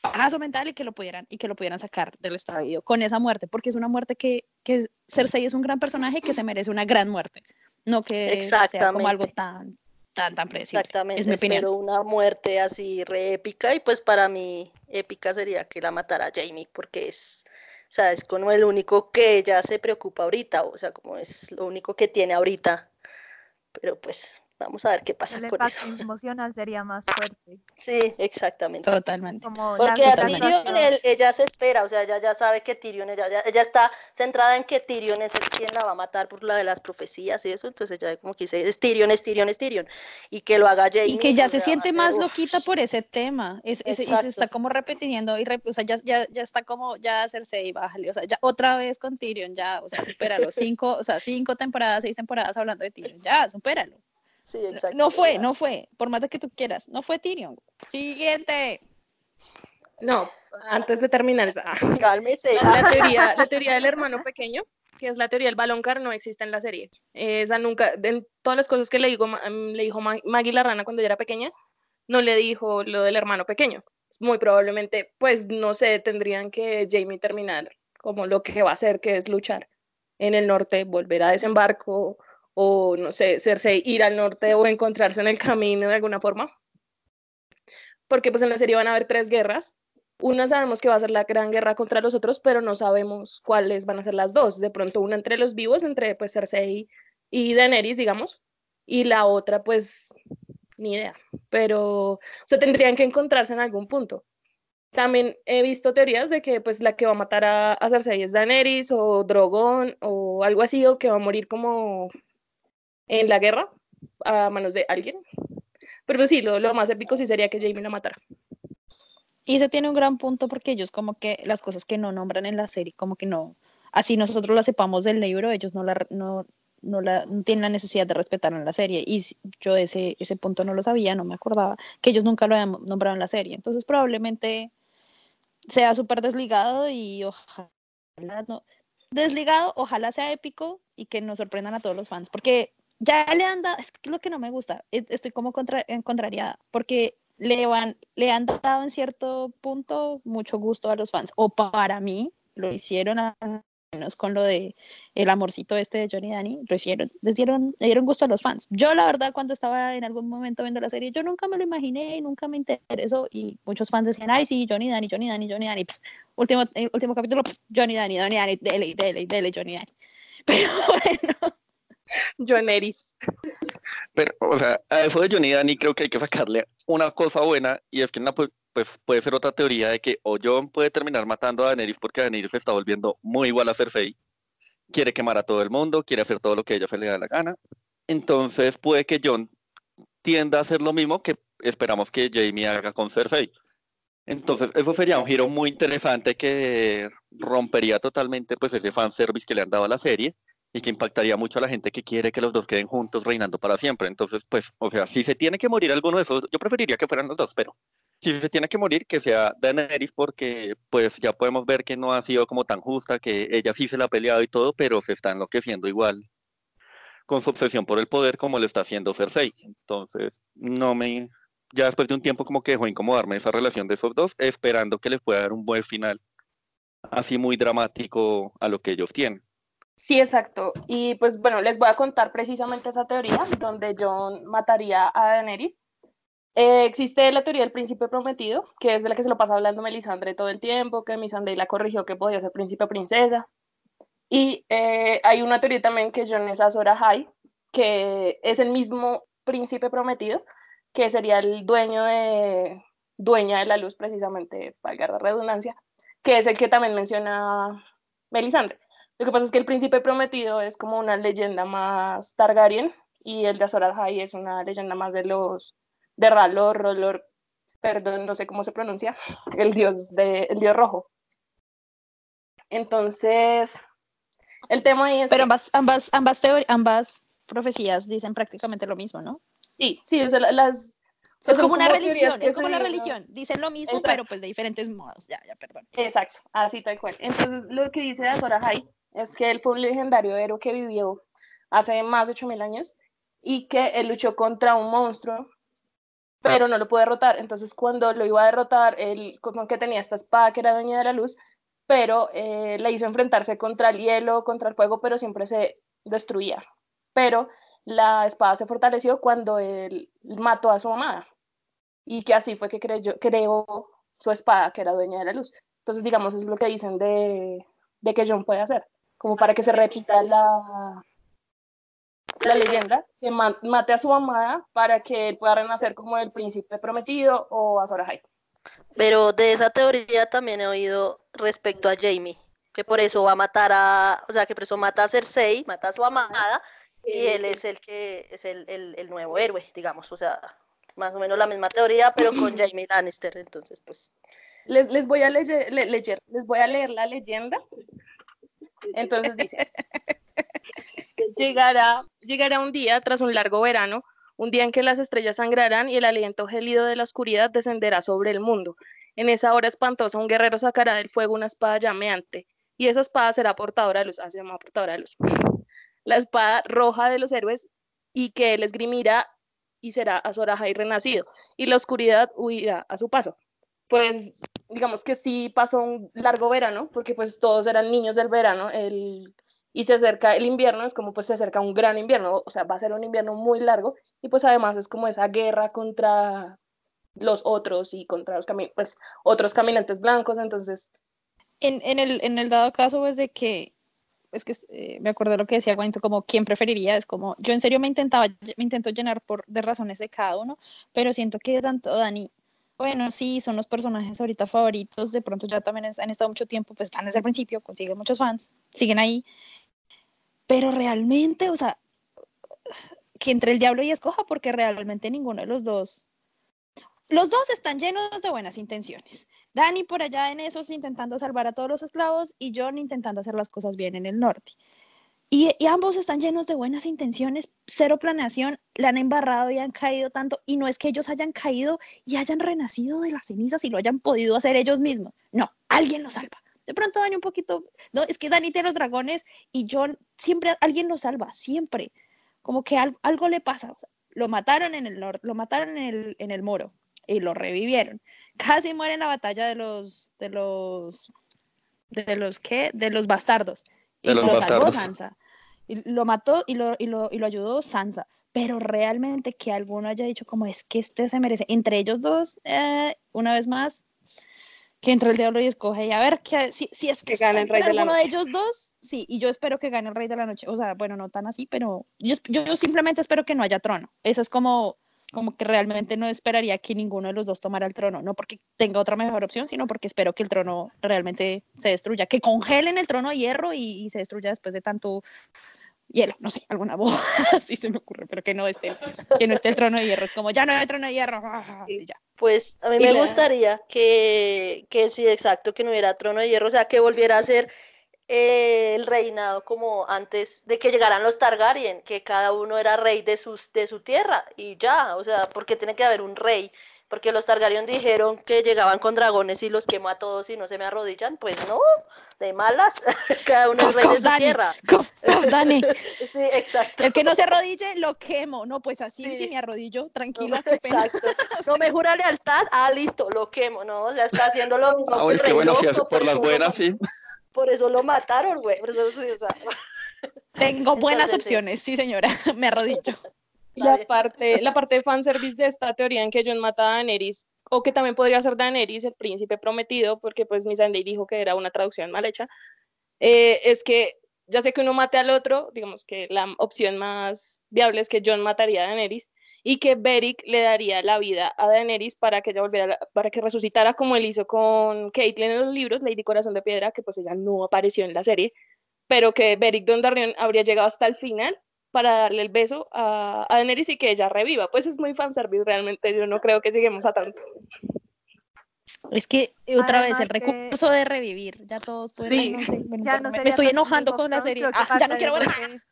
paso mental y que lo pudieran y que lo pudieran sacar del estadio con esa muerte, porque es una muerte que, que Cersei es un gran personaje que se merece una gran muerte, no que sea como algo tan tan tan predecible. Exactamente, Es mi opinión. espero una muerte así re épica y pues para mí épica sería que la matara Jamie porque es, o sea, es como el único que ella se preocupa ahorita, o sea, como es lo único que tiene ahorita, pero pues vamos a ver qué pasa El con eso. impacto emocional sería más fuerte. Sí, exactamente. Totalmente. Como Porque a. Tyrion ella se espera, o sea, ella ya sabe que Tyrion, ella, ya- ella está centrada en que Tyrion es el quien la va a matar por la de las profecías y eso, entonces ella como que dice, es Tyrion, es Tyrion, es Tyrion, y que lo haga Jamie. Y que ya se siente más loquita por ese tema. Es, es- y se está como repitiendo y re- o sea, ya, ya, ya está como ya Cersei, bájale, o sea, ya otra vez con Tyrion, ya, o sea, supéralo. Cinco, o sea, cinco temporadas, seis temporadas hablando de Tyrion, ya, supéralo. Sí, exacto. No fue, no fue, por más de que tú quieras, no fue Tyrion. Siguiente. No, antes de terminar esa. Cálmese. La, la teoría, la teoría del hermano pequeño, que es la teoría del balón car, no existe en la serie. Esa nunca, de todas las cosas que le, digo, le dijo Ma- Maggie la rana cuando ella era pequeña, no le dijo lo del hermano pequeño. Muy probablemente, pues no sé, tendrían que Jamie terminar como lo que va a hacer, que es luchar en el norte, volver a desembarco, o no sé, Cersei ir al norte o encontrarse en el camino de alguna forma. Porque pues en la serie van a haber tres guerras, una sabemos que va a ser la gran guerra contra los otros, pero no sabemos cuáles van a ser las dos. De pronto una entre los vivos, entre pues Cersei y Daenerys, digamos, y la otra pues ni idea. Pero, o sea, tendrían que encontrarse en algún punto. También he visto teorías de que pues la que va a matar a, a Cersei es Daenerys o Drogon o algo así, o que va a morir como en la guerra a manos de alguien. Pero pues, sí, lo, lo más épico sí sería que Jaime la matara. Y se tiene un gran punto porque ellos como que las cosas que no nombran en la serie, como que no, así nosotros las sepamos del libro, ellos no la, no, no la, no tienen la necesidad de respetar en la serie. Y yo ese, ese punto no lo sabía, no me acordaba, que ellos nunca lo habían nombrado en la serie. Entonces probablemente sea súper desligado y ojalá no, desligado, ojalá sea épico y que nos sorprendan a todos los fans, porque ya le han dado, es lo que no me gusta, e- estoy como contra, contrariada, porque le, van, le han dado en cierto punto mucho gusto a los fans, o para mí lo hicieron al menos con lo de el amorcito este de Johnny Danny, lo hicieron, les dieron, le dieron gusto a los fans. Yo la verdad cuando estaba en algún momento viendo la serie, yo nunca me lo imaginé, nunca me interesó y muchos fans decían, ay sí, Johnny Danny, Johnny Danny, Johnny Danny, Pff, último, el último capítulo, pff, Johnny Danny, Johnny Danny, dele, dele, dele, Johnny Danny. Pero bueno, John Eris. Pero, o sea, a eso de Johnny Danny creo que hay que sacarle una cosa buena y es que pu- pues, puede ser otra teoría de que o John puede terminar matando a Daenerys porque Daenerys se está volviendo muy igual a Cersei, quiere quemar a todo el mundo, quiere hacer todo lo que a ella se le da la gana. Entonces puede que John tienda a hacer lo mismo que esperamos que Jamie haga con Cersei. Entonces, eso sería un giro muy interesante que rompería totalmente pues ese fanservice que le han dado a la serie y que impactaría mucho a la gente que quiere que los dos queden juntos reinando para siempre. Entonces, pues, o sea, si se tiene que morir alguno de esos, yo preferiría que fueran los dos, pero si se tiene que morir, que sea Daenerys, porque pues ya podemos ver que no ha sido como tan justa, que ella sí se la ha peleado y todo, pero se está enloqueciendo igual con su obsesión por el poder como lo está haciendo Cersei. Entonces, no me, ya después de un tiempo como que dejó incomodarme esa relación de esos dos, esperando que les pueda dar un buen final, así muy dramático a lo que ellos tienen. Sí, exacto. Y pues bueno, les voy a contar precisamente esa teoría donde John mataría a Daenerys. Eh, existe la teoría del príncipe prometido, que es de la que se lo pasa hablando Melisandre todo el tiempo, que Melisandre la corrigió que podía ser príncipe o princesa. Y eh, hay una teoría también que John es Azor Ahai, que es el mismo príncipe prometido, que sería el dueño de, dueña de la luz precisamente, valga la redundancia, que es el que también menciona Melisandre. Lo que pasa es que el príncipe prometido es como una leyenda más Targaryen y el de Azor Ahai es una leyenda más de los de Ralor, Rolor, perdón, no sé cómo se pronuncia, el dios de el dios rojo. Entonces, el tema ahí es Pero ambas ambas ambas ambas profecías dicen prácticamente lo mismo, ¿no? Sí, sí, o sea, las es como una religión, es como una religión. Dicen lo mismo, pero pues de diferentes modos. Ya, ya, perdón. Exacto, así tal cual. Entonces, lo que dice Azor Ahai es que él fue un legendario héroe que vivió hace más de 8000 años y que él luchó contra un monstruo, pero no lo pudo derrotar. Entonces, cuando lo iba a derrotar, él como que tenía esta espada que era dueña de la luz, pero eh, le hizo enfrentarse contra el hielo, contra el fuego, pero siempre se destruía. Pero la espada se fortaleció cuando él mató a su amada y que así fue que creyó, creó su espada, que era dueña de la luz. Entonces, digamos, es lo que dicen de, de que John puede hacer como para que se repita la, la leyenda, que mate a su amada para que él pueda renacer como el príncipe prometido o a Ahai. Pero de esa teoría también he oído respecto a Jamie, que por eso va a matar a, o sea, que por eso mata a Cersei, mata a su amada, y él es el que es el, el, el nuevo héroe, digamos, o sea, más o menos la misma teoría, pero con Jamie Lannister, entonces pues... Les, les voy a leer, leer, les voy a leer la leyenda entonces dice, llegará, llegará un día tras un largo verano, un día en que las estrellas sangrarán y el aliento gélido de la oscuridad descenderá sobre el mundo. En esa hora espantosa, un guerrero sacará del fuego una espada llameante, y esa espada será portadora de luz, ah, se llama portadora de luz. La espada roja de los héroes, y que él esgrimirá y será Azoraja y renacido, y la oscuridad huirá a su paso pues digamos que sí pasó un largo verano, porque pues todos eran niños del verano, el, y se acerca el invierno, es como pues se acerca un gran invierno, o sea, va a ser un invierno muy largo, y pues además es como esa guerra contra los otros y contra los pues, otros caminantes blancos, entonces... En, en, el, en el dado caso, pues de que, es que eh, me acuerdo lo que decía Juanito, como quién preferiría, es como, yo en serio me intentaba, me intento llenar por, de razones de cada uno, pero siento que tanto Dani bueno, sí, son los personajes ahorita favoritos, de pronto ya también han estado mucho tiempo, pues están desde el principio, consiguen muchos fans, siguen ahí, pero realmente, o sea, que entre el diablo y escoja, porque realmente ninguno de los dos, los dos están llenos de buenas intenciones. Dani por allá en esos intentando salvar a todos los esclavos y John intentando hacer las cosas bien en el norte. Y, ambos están llenos de buenas intenciones, cero planeación, la han embarrado y han caído tanto. Y no es que ellos hayan caído y hayan renacido de las cenizas y lo hayan podido hacer ellos mismos. No, alguien los salva. De pronto Dani un poquito, no, es que Dani tiene los dragones y John siempre alguien lo salva, siempre. Como que algo le pasa. lo mataron en el norte, lo mataron en el, en el moro y lo revivieron. Casi muere en la batalla de los, de los, de los, ¿qué? De los bastardos y lo salvó Sansa. Y lo mató y lo, y, lo, y lo ayudó Sansa. Pero realmente que alguno haya dicho como es que este se merece. Entre ellos dos, eh, una vez más, que entre el diablo y escoge. Y a ver que, si, si es que, gane el rey de la noche. de ellos dos, sí. Y yo espero que gane el rey de la noche. O sea, bueno, no tan así, pero yo, yo simplemente espero que no haya trono. Eso es como como que realmente no esperaría que ninguno de los dos tomara el trono, no porque tenga otra mejor opción, sino porque espero que el trono realmente se destruya, que congelen el trono de hierro y, se destruya después de tanto hielo, no sé, alguna voz así se me ocurre, pero que no esté, que no esté el trono de hierro, es como ya no hay trono de hierro, y ya. Pues a mí Y me la- gustaría que, que sí, exacto, que no hubiera trono de hierro, o sea, que volviera a ser eh, el reinado como antes de que llegaran los Targaryen, que cada uno era rey de, sus, de su tierra y ya, o sea, porque tiene que haber un rey, porque los Targaryen dijeron que llegaban con dragones y los quemo a todos y no se me arrodillan, pues no, de malas, cada uno es rey de su Dani. tierra. Cof, cof, Dani, Sí, exacto. el que no se arrodille, lo quemo, no, pues así Sí. si me arrodillo, No, pena. Exacto. No me jura lealtad, ah, listo, lo quemo, ¿no? O sea, está haciendo lo mismo Ah, que el es que rey bueno, sí, loco, por las eso lo buenas, sí. Por eso lo mataron, güey. Por eso, sí, o sea, Tengo buenas Entonces, sí. opciones, sí señora, me arrodillo. La bien. parte, la parte de fanservice de esta teoría en que John mata a Daenerys, o que también podría ser Daenerys, el príncipe prometido, porque pues Missandei dijo que era una traducción mal hecha, eh, es que ya sé que uno mate al otro, digamos que la opción más viable es que John mataría a Daenerys y que Beric le daría la vida a Daenerys para que ella volviera, para que resucitara como él hizo con Caitlyn en los libros, Lady Corazón de Piedra, que pues ella no apareció en la serie, pero que Beric Dondarrion habría llegado hasta el final para darle el beso a, a Daenerys y que ella reviva. Pues es muy fanservice realmente, yo no creo que lleguemos a tanto. Es que eh, otra vez el Además que- recurso de revivir, ya todos pueden, Sí. no sé, bueno, Ya no me- me, estoy enojando con la serie. Ah, ya no quiero ver más.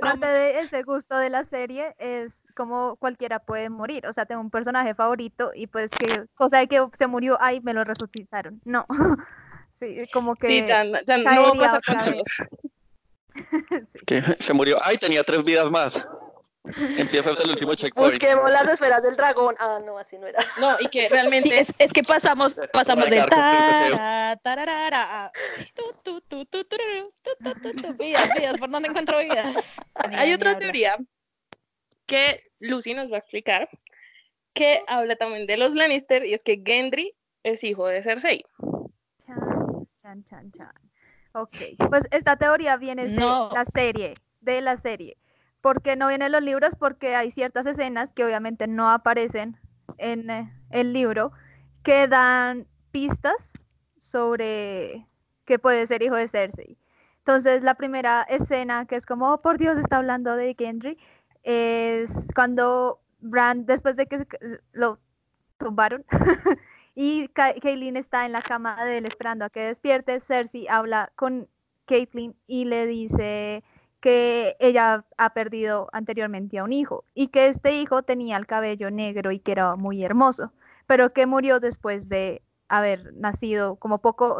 Parte de ese gusto de la serie es como cualquiera puede morir. O sea, tengo un personaje favorito y pues que cosa de que se murió, ay, me lo resucitaron. No. Sí, como que Sí, ya, no- ya no va a caería pasar con todos. sí. Que se murió. Ay, tenía tres vidas más. Empieza desde el último checkpoint. busquemos las esferas del dragón. Ah, no, así no era. No, y que realmente Sí, es, es que pasamos, pasamos de Marcar, cumplir el deseo. tara, tararara, a tu, tu, tu, tu, tururu, tu, tu, tu, tu, vidas, vidas, ¿por dónde encuentro vidas? hay otra teoría que Lucy nos va a explicar, que habla también de los Lannister, y es que Gendry es hijo de Cersei. Chan, chan, chan, chan. Ok, pues esta teoría viene de No. la serie, de la serie. ¿Por qué no viene en los libros? Porque hay ciertas escenas que obviamente no aparecen en eh, el libro que dan pistas sobre que puede ser hijo de Cersei. Entonces, la primera escena que es como, oh, por Dios, está hablando de Gendry, es cuando Bran, después de que lo tumbaron, y Ka- Caitlyn está en la cama de él esperando a que despierte, Cersei habla con Caitlyn y le dice que ella ha perdido anteriormente a un hijo y que este hijo tenía el cabello negro y que era muy hermoso, pero que murió después de haber nacido como poco,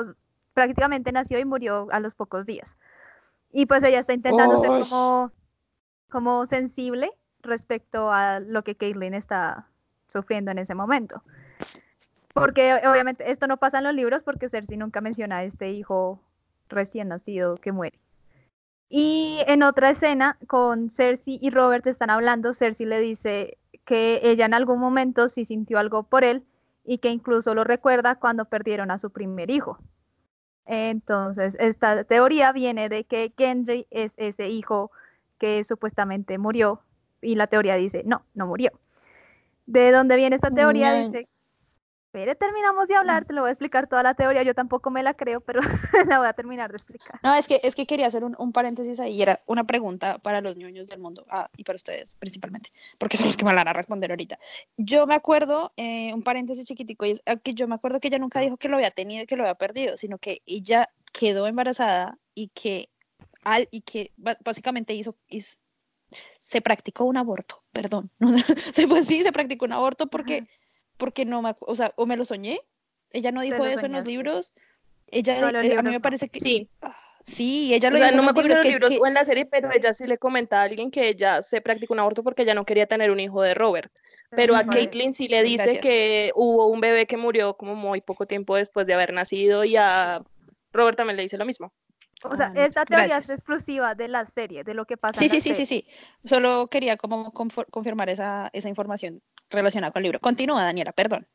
prácticamente nació y murió a los pocos días. Y pues ella está intentando ser Ush. como, como sensible respecto a lo que Caitlyn está sufriendo en ese momento. Porque obviamente esto no pasa en los libros porque Cersei nunca menciona a este hijo recién nacido que muere. Y en otra escena con Cersei y Robert están hablando, Cersei le dice que ella en algún momento sí sintió algo por él y que incluso lo recuerda cuando perdieron a su primer hijo. Entonces, esta teoría viene de que Gendry es ese hijo que supuestamente murió y la teoría dice, no, no murió. ¿De dónde viene esta teoría? No. Dice, pero terminamos de hablar, te lo voy a explicar toda la teoría, yo tampoco me la creo, pero la voy a terminar de explicar. No, es que, es que quería hacer un, un paréntesis ahí, era una pregunta para los ñoños del mundo, ah, y para ustedes principalmente, porque son los que me van a responder ahorita. Yo me acuerdo, eh, un paréntesis chiquitico, y es ah, que yo me acuerdo que ella nunca dijo que lo había tenido y que lo había perdido, sino que ella quedó embarazada y que, al, y que básicamente hizo, hizo- se practicó un aborto, perdón. pues sí, se practicó un aborto porque, Ajá. Porque no me, o sea, o me lo soñé, ella no dijo eso en los libros. Ella, No, los eh, a mí me parece que Sí, Sí, ella o lo sea, dijo no en me los acuerdo de libros los que- libros que- o en la serie, pero ella sí le comenta a alguien que ella se practicó un aborto porque ella no quería tener un hijo de Robert. Pero a Ujú. Caitlyn sí le dice Gracias. que hubo un bebé que murió como muy poco tiempo después de haber nacido y a Robert también le dice lo mismo. O sea, Ah, esta teoría gracias. es exclusiva de la serie, de lo que pasa Sí, en la sí, sí, sí, sí. Solo quería como confirmar esa, esa información relacionada con el libro. Continúa, Daniela, perdón.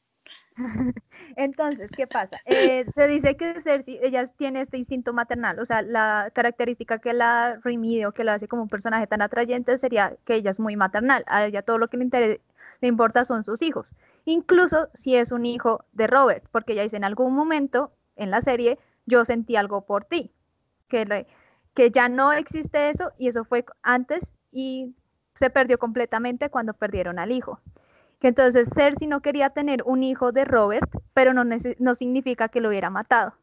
Entonces, ¿qué pasa? Eh, se dice que Cersei, ella tiene este instinto maternal, o sea, la característica que la remide o que la hace como un personaje tan atrayente sería que ella es muy maternal, a ella todo lo que le, inter- le importa son sus hijos, incluso si es un hijo de Robert, porque ella dice en algún momento en la serie, yo sentí algo por ti, que que ya no existe eso y eso fue antes y se perdió completamente cuando perdieron al hijo. Que entonces Cersei no quería tener un hijo de Robert, pero no, no significa que lo hubiera matado.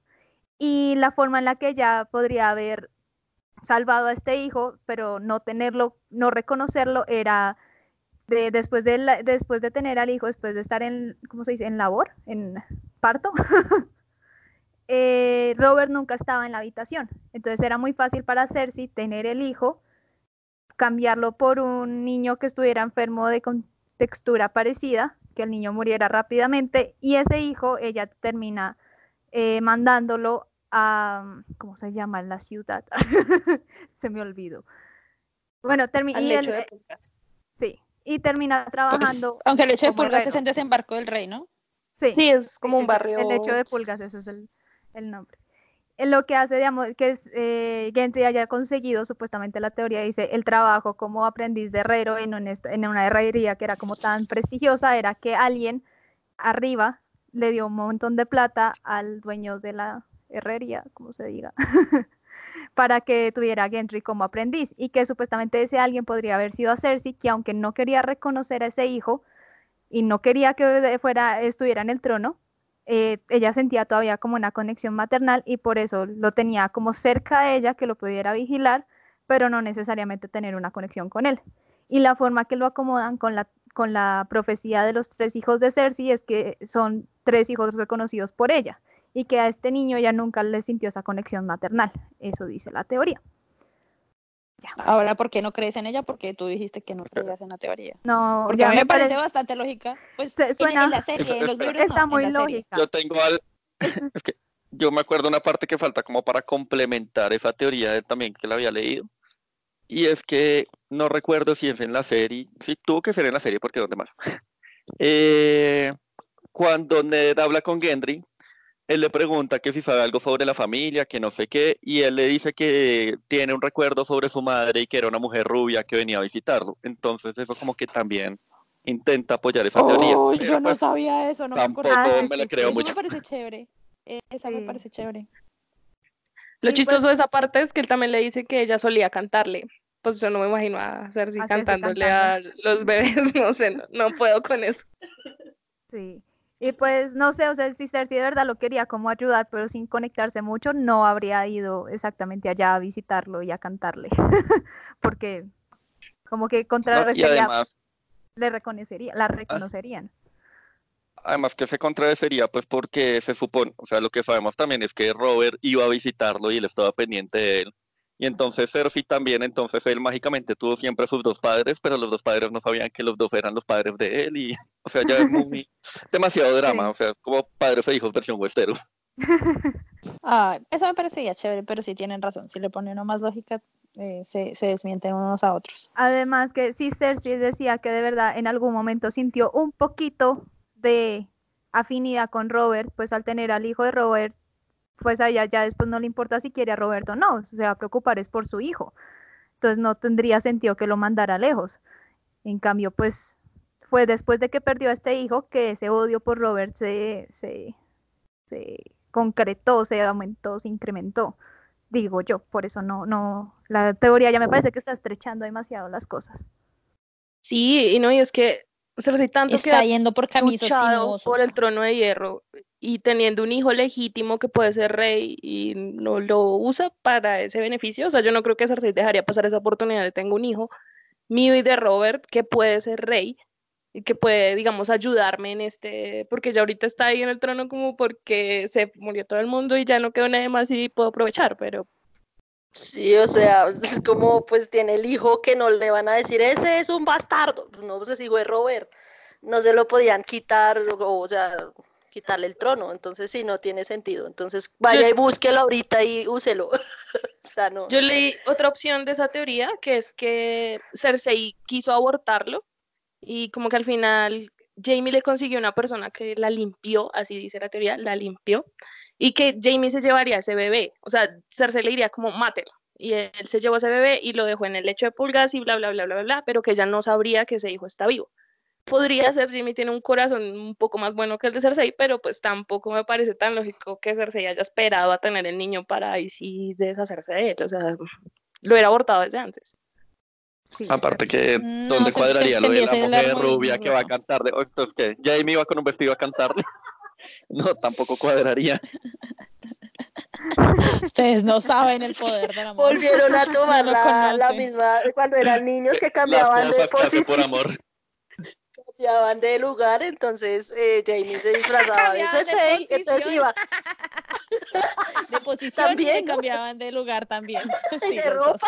Y la forma en la que ella podría haber salvado a este hijo, pero no tenerlo, no reconocerlo, era de, después, de después de tener al hijo, después de estar en, ¿cómo se dice?, en labor, en parto, eh, Robert nunca estaba en la habitación. Entonces era muy fácil para Cersei tener el hijo, cambiarlo por un niño que estuviera enfermo de textura parecida, que el niño muriera rápidamente, y ese hijo ella termina eh, mandándolo a, ¿cómo se llama la ciudad? se me olvidó. Bueno, termina... Sí, y termina pues, trabajando. aunque el hecho de Pulgas es en desembarco del rey, ¿no? Sí, sí es como un barrio. El hecho de Pulgas, ese es el, el nombre. Lo que hace, digamos, que es, eh, Gentry haya conseguido, supuestamente la teoría dice, el trabajo como aprendiz de herrero en, en una herrería que era como tan prestigiosa, era que alguien arriba le dio un montón de plata al dueño de la herrería, como se diga, para que tuviera a Gendry como aprendiz y que supuestamente ese alguien podría haber sido a Cersei, que aunque no quería reconocer a ese hijo y no quería que fuera, estuviera en el trono, eh, ella sentía todavía como una conexión maternal y por eso lo tenía como cerca de ella, que lo pudiera vigilar, pero no necesariamente tener una conexión con él. Y la forma que lo acomodan con la, con la profecía de los tres hijos de Cersei es que son tres hijos reconocidos por ella y que a este niño ya nunca le sintió esa conexión maternal. Eso dice la teoría. Ahora, ¿por qué no crees en ella? Porque tú dijiste que no creías en la teoría. No, porque a mí me parece, bastante lógica. Pues suena, en, la serie, en los libros está muy lógica. Yo tengo al... es que yo me acuerdo una parte que falta como para complementar esa teoría también que la había leído. Y es que no recuerdo si es en la serie, sí, tuvo que ser en la serie porque ¿dónde más? Eh, cuando Ned habla con Gendry, él le pregunta que si sabe algo sobre la familia, que no sé qué, y él le dice que tiene un recuerdo sobre su madre y que era una mujer rubia que venía a visitarlo. Entonces eso como que también intenta apoyar esa teoría. yo no pues sabía eso, no tampoco me, me la creo eso mucho. me parece chévere. Esa me parece chévere. Lo chistoso pues de esa parte es que él también le dice que ella solía cantarle. Pues yo no me imagino a Cersei cantándole a los bebés, no sé, no puedo con eso. Sí. Y pues no sé, o sea, si Cersei de verdad lo quería como ayudar, pero sin conectarse mucho, no habría ido exactamente allá a visitarlo y a cantarle. Porque como que contrarrestaría, le reconocería, la reconocerían. Además que se contradecería, pues porque se supone, o sea, lo que sabemos también es que Robert iba a visitarlo y él estaba pendiente de él. Y entonces Cersei también, entonces él mágicamente tuvo siempre sus dos padres, pero los dos padres no sabían que los dos eran los padres de él y, o sea, ya es muy, demasiado drama, o sea, es como padres e hijos versión westero. Ah, eso me parecía chévere, pero sí tienen razón, si le pone uno más lógica, eh, se, se, desmienten unos a otros. Además que sí, Cersei decía que de verdad en algún momento sintió un poquito de afinidad con Robert, pues al tener al hijo de Robert pues a ella ya después no le importa si quiere a Roberto o no, se va a preocupar es por su hijo. Entonces no tendría sentido que lo mandara lejos. En cambio, pues fue después de que perdió a este hijo que ese odio por Robert se, se, se concretó, se aumentó, se incrementó. Digo yo, por eso no, no, la teoría ya me parece que está estrechando demasiado las cosas. Sí, y no, y es que o sea, si tanto está yendo por caminos por el trono de hierro y teniendo un hijo legítimo que puede ser rey y no lo usa para ese beneficio. O sea, yo no creo que Cersei dejaría pasar esa oportunidad de tengo un hijo mío y de Robert que puede ser rey y que puede, digamos, ayudarme en este, porque ya ahorita está ahí en el trono como porque se murió todo el mundo y ya no quedó nada más y puedo aprovechar, pero Sí, o sea, es como pues tiene el hijo que no le van a decir, ese es un bastardo, no, pues es hijo de Robert, no se lo podían quitar, o, sea, quitarle el trono, entonces sí, no tiene sentido, entonces vaya y búsquelo ahorita y úselo. o sea, no. Yo leí otra opción de esa teoría, que es que Cersei quiso abortarlo y como que al final Jamie le consiguió una persona que la limpió, así dice la teoría, la limpió, y que Jamie se llevaría a ese bebé, o sea, Cersei le diría como mátelo, y él se llevó a ese bebé y lo dejó en el lecho de pulgas y bla, bla, bla, bla, bla, pero que ella no sabría que ese hijo está vivo. Podría ser, Jimmy tiene un corazón un poco más bueno que el de Cersei, pero pues tampoco me parece tan lógico que Cersei haya esperado a tener el niño para ahí sí deshacerse de él, o sea, lo hubiera abortado desde antes. Sí, Aparte que, No, ¿dónde se- cuadraría se- lo de se la mujer rubia que va a cantar? De, oh, entonces, ¿qué? Jamie iba con un vestido a cantarle. No, tampoco cuadraría. Ustedes no saben el poder del amor. Volvieron a tomar la, la misma cuando eran niños que Las cambiaban de cosas por posición, amor. Cambiaban de lugar, entonces eh, Jamie se disfrazaba de Cambiaban de Cersei, entonces iba De posición También, se cambiaban de lugar también. Sí, de ropa.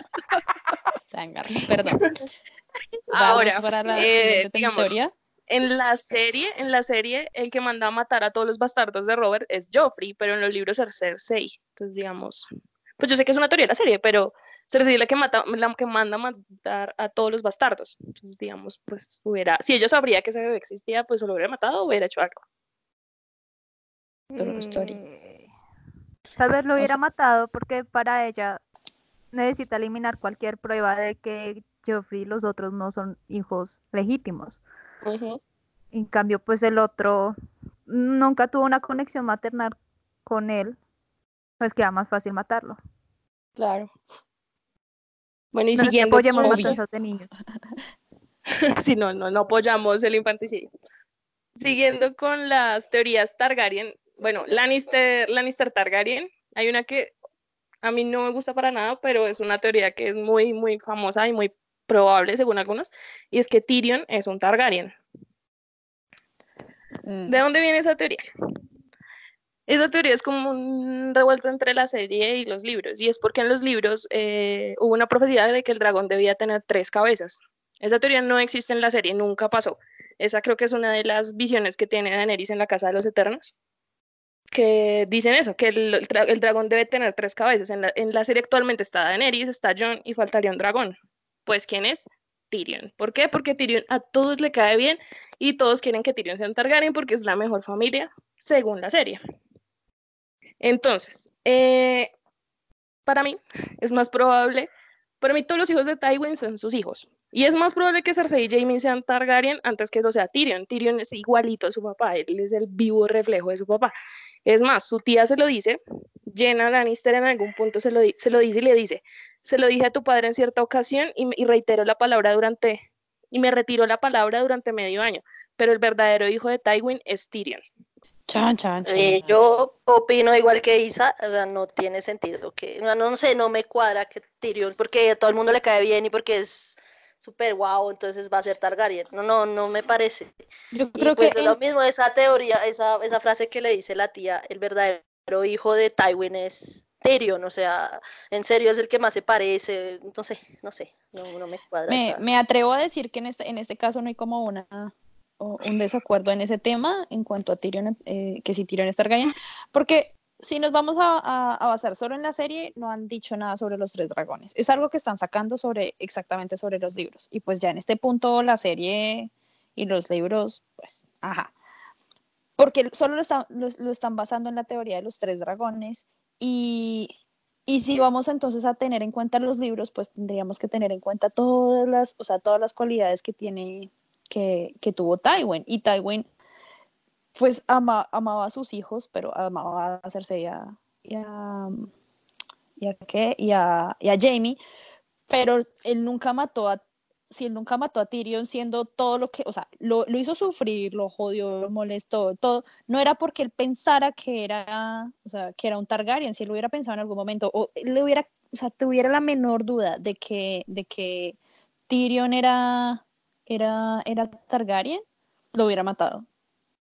Zángano, perdón. Ahora, Vamos para la eh, digamos, teoría. En la serie, en la serie, el que manda a matar a todos los bastardos de Robert es Joffrey, pero en los libros es Cersei. Entonces, digamos, pues yo sé que es una teoría de la serie, pero Cersei es la que mata, la que manda a matar a todos los bastardos. Entonces, digamos, pues hubiera, si ella sabría que ese bebé existía, pues o lo hubiera matado o hubiera hecho algo. Story. Mm, Tal vez lo hubiera sea- matado porque para ella necesita eliminar cualquier prueba de que Geoffrey y los otros no son hijos legítimos. Ujú. En cambio, pues el otro nunca tuvo una conexión maternal con él, pues queda más fácil matarlo. Claro. Bueno, y No siguiendo apoyemos matanzas de niños. si no, no, no apoyamos el infanticidio. Siguiendo con las teorías Targaryen, bueno, Lannister, Lannister Targaryen, hay una que a mí no me gusta para nada, pero es una teoría que es muy, muy famosa y muy probable según algunos, y es que Tyrion es un Targaryen. Mm, ¿De dónde viene esa teoría? Esa teoría es como un revuelto entre la serie y los libros, y es porque en los libros eh, hubo una profecía de que el dragón debía tener tres cabezas. Esa teoría no existe en la serie, nunca pasó. Esa creo que es una de las visiones que tiene Daenerys en la Casa de los Eternos, que dicen eso, que el, el dra- el dragón debe tener tres cabezas. En la, en la serie actualmente está Daenerys, está Jon y faltaría un dragón. Pues, ¿quién es? Tyrion. ¿Por qué? Porque Tyrion a todos le cae bien y todos quieren que Tyrion sea un Targaryen porque es la mejor familia según la serie. Entonces, eh, para mí es más probable, para mí todos los hijos de Tywin son sus hijos. Y es más probable que Cersei y Jaime sean Targaryen antes que lo sea Tyrion. Tyrion es igualito a su papá, él es el vivo reflejo de su papá. Es más, su tía se lo dice, Jenna Lannister en algún punto se lo, se lo dice y le dice, se lo dije a tu padre en cierta ocasión y, y reitero la palabra durante, y me retiró la palabra durante medio año, pero el verdadero hijo de Tywin es Tyrion. Chan, chan, chan. Eh, yo opino igual que Isa, o sea, no tiene sentido que, no, no sé, no me cuadra que Tyrion, porque a todo el mundo le cae bien y porque es súper guau, entonces va a ser Targaryen. No, no, no me parece. Yo Y pues que es lo mismo, esa teoría, esa, esa frase que le dice la tía, el verdadero hijo de Tywin es Tyrion, o sea, en serio es el que más se parece, no sé, no sé, no, no me cuadra. me, esa- me atrevo a decir que en este, en este caso no hay como una un desacuerdo en ese tema en cuanto a Tyrion, eh, que si Tyrion es Targaryen, porque si nos vamos a, basar solo en la serie, no han dicho nada sobre los tres dragones. Es algo que están sacando sobre exactamente sobre los libros. Y pues ya en este punto la serie y los libros, pues, ajá. Porque solo lo, está- lo están basando en la teoría de los tres dragones y, y si vamos entonces a tener en cuenta los libros, pues tendríamos que tener en cuenta todas las, o sea, todas las cualidades que tiene, que, tuvo Tywin. Y Tywin, pues ama- amaba a sus hijos, pero amaba a Cersei y a, y qué? Y a Jamie, pero él nunca mató a si él nunca mató a Tyrion siendo todo lo que, o sea, lo, lo hizo sufrir, lo jodió, lo molestó, todo, no era porque él pensara que era, o sea, que era un Targaryen, si él lo hubiera pensado en algún momento, o le hubiera, o sea, tuviera la menor duda de que, de que Tyrion era, era, era Targaryen, lo hubiera matado.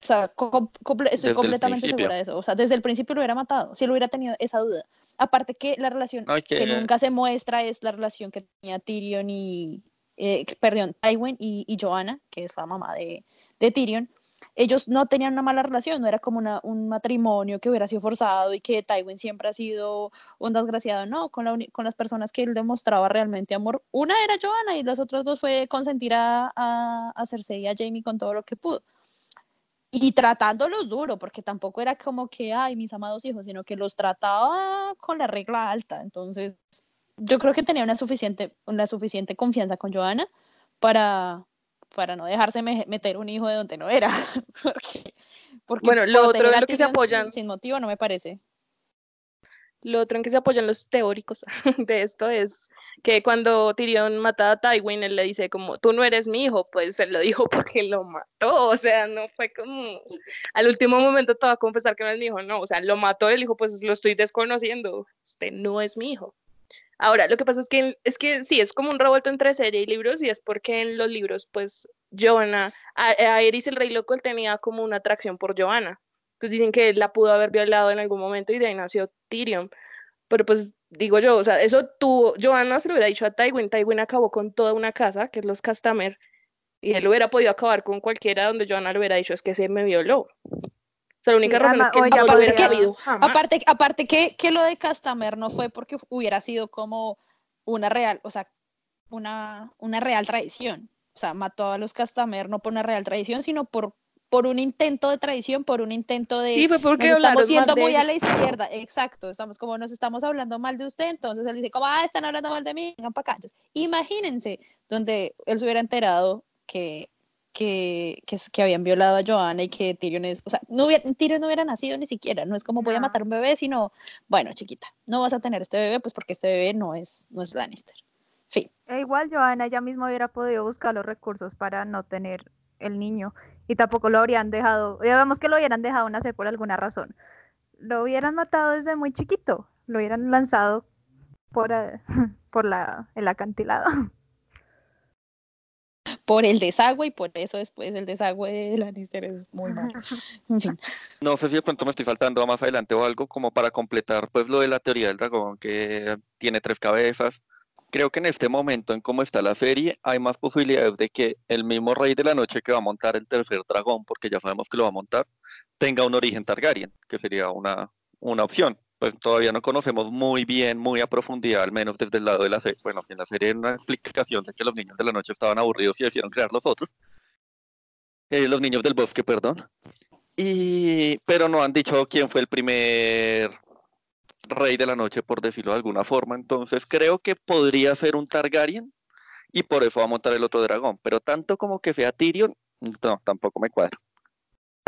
O sea, comple- estoy Desde completamente segura de eso. O sea, desde el principio lo hubiera matado, si él hubiera tenido esa duda. Aparte que la relación No, y que que- nunca se muestra es la relación que tenía Tyrion y, eh, perdón, Tywin y, y Joanna, que es la mamá de, de Tyrion. Ellos no tenían una mala relación, no era como un matrimonio que hubiera sido forzado y que Tywin siempre ha sido un desgraciado, no, con las personas que él demostraba realmente amor. Una era Joanna y las otras dos fue consentir a, a, a Cersei y a Jamie con todo lo que pudo. Y tratándolos duro, porque tampoco era como que, ay, mis amados hijos, sino que los trataba con la regla alta. Entonces, yo creo que tenía una suficiente, una suficiente confianza con Joanna para, para no dejarse meter un hijo de donde no era. porque, bueno, lo otro de lo que se apoyan. Sin, motivo no me parece. Lo otro en que se apoyan los teóricos de esto es que cuando Tyrion mata a Tywin, él le dice como, tú no eres mi hijo, pues él lo dijo porque lo mató, o sea, no fue como, al último momento te va a confesar que no es mi hijo, no, o sea, lo mató, él dijo, pues lo estoy desconociendo, usted no es mi hijo. Ahora, lo que pasa es que, es que sí, es como un revuelto entre serie y libros, y es porque en los libros, pues, Joanna, a, Eris el Rey Loco, él tenía como una atracción por Joanna. Entonces dicen que él la pudo haber violado en algún momento y de ahí nació Tyrion. Pero pues digo yo, o sea, eso tuvo, Joanna se lo hubiera dicho a Tywin, Tywin acabó con toda una casa, que es los Castamer, y él hubiera podido acabar con cualquiera donde Joanna le hubiera dicho es que se me violó sea, la única razón es que no lo hubiera habido jamás. Aparte, aparte que, que lo de Castamer no fue porque hubiera sido como una real, o sea, una, una real traición. O sea, mató a los Castamer no por una real traición, sino por, por un intento de traición, por un intento de... Sí, fue porque estamos siendo muy a la izquierda, exacto, estamos como nos estamos hablando mal de usted, entonces él dice, como, ah, están hablando mal de mí, vengan para acá. imagínense donde él se hubiera enterado que que, que, habían violado a Joanna y que Tyrion es, o sea, no hubiera, Tyrion no hubiera nacido ni siquiera, no es como voy a matar un bebé, sino, bueno, chiquita, no vas a tener este bebé, pues porque este bebé no es, no es Lannister. Fin. E igual Joanna ella misma hubiera podido buscar los recursos para no tener el niño y tampoco lo habrían dejado, ya vemos que lo hubieran dejado nacer por alguna razón. Lo hubieran matado desde muy chiquito, lo hubieran lanzado por, eh, por la, el acantilado. por el desagüe y por eso después el desagüe de Lannister es muy malo. En fin. No sé si de pronto me estoy faltando más adelante o algo como para completar pues lo de la teoría del dragón que tiene tres cabezas. Creo que en este momento, en cómo está la serie, hay más posibilidades de que el mismo rey de la noche que va a montar el tercer dragón, porque ya sabemos que lo va a montar, tenga un origen Targaryen, que sería una, una opción pues todavía no conocemos muy bien, muy a profundidad, al menos desde el lado de la serie. Bueno, en la serie hay una explicación de que los niños de la noche estaban aburridos y decidieron crear los otros. Eh, los niños del bosque, perdón. Y, pero no han dicho quién fue el primer rey de la noche, por decirlo de alguna forma. Entonces creo que podría ser un Targaryen y por eso va a montar el otro dragón. Pero tanto como que sea Tyrion, no, tampoco me cuadro.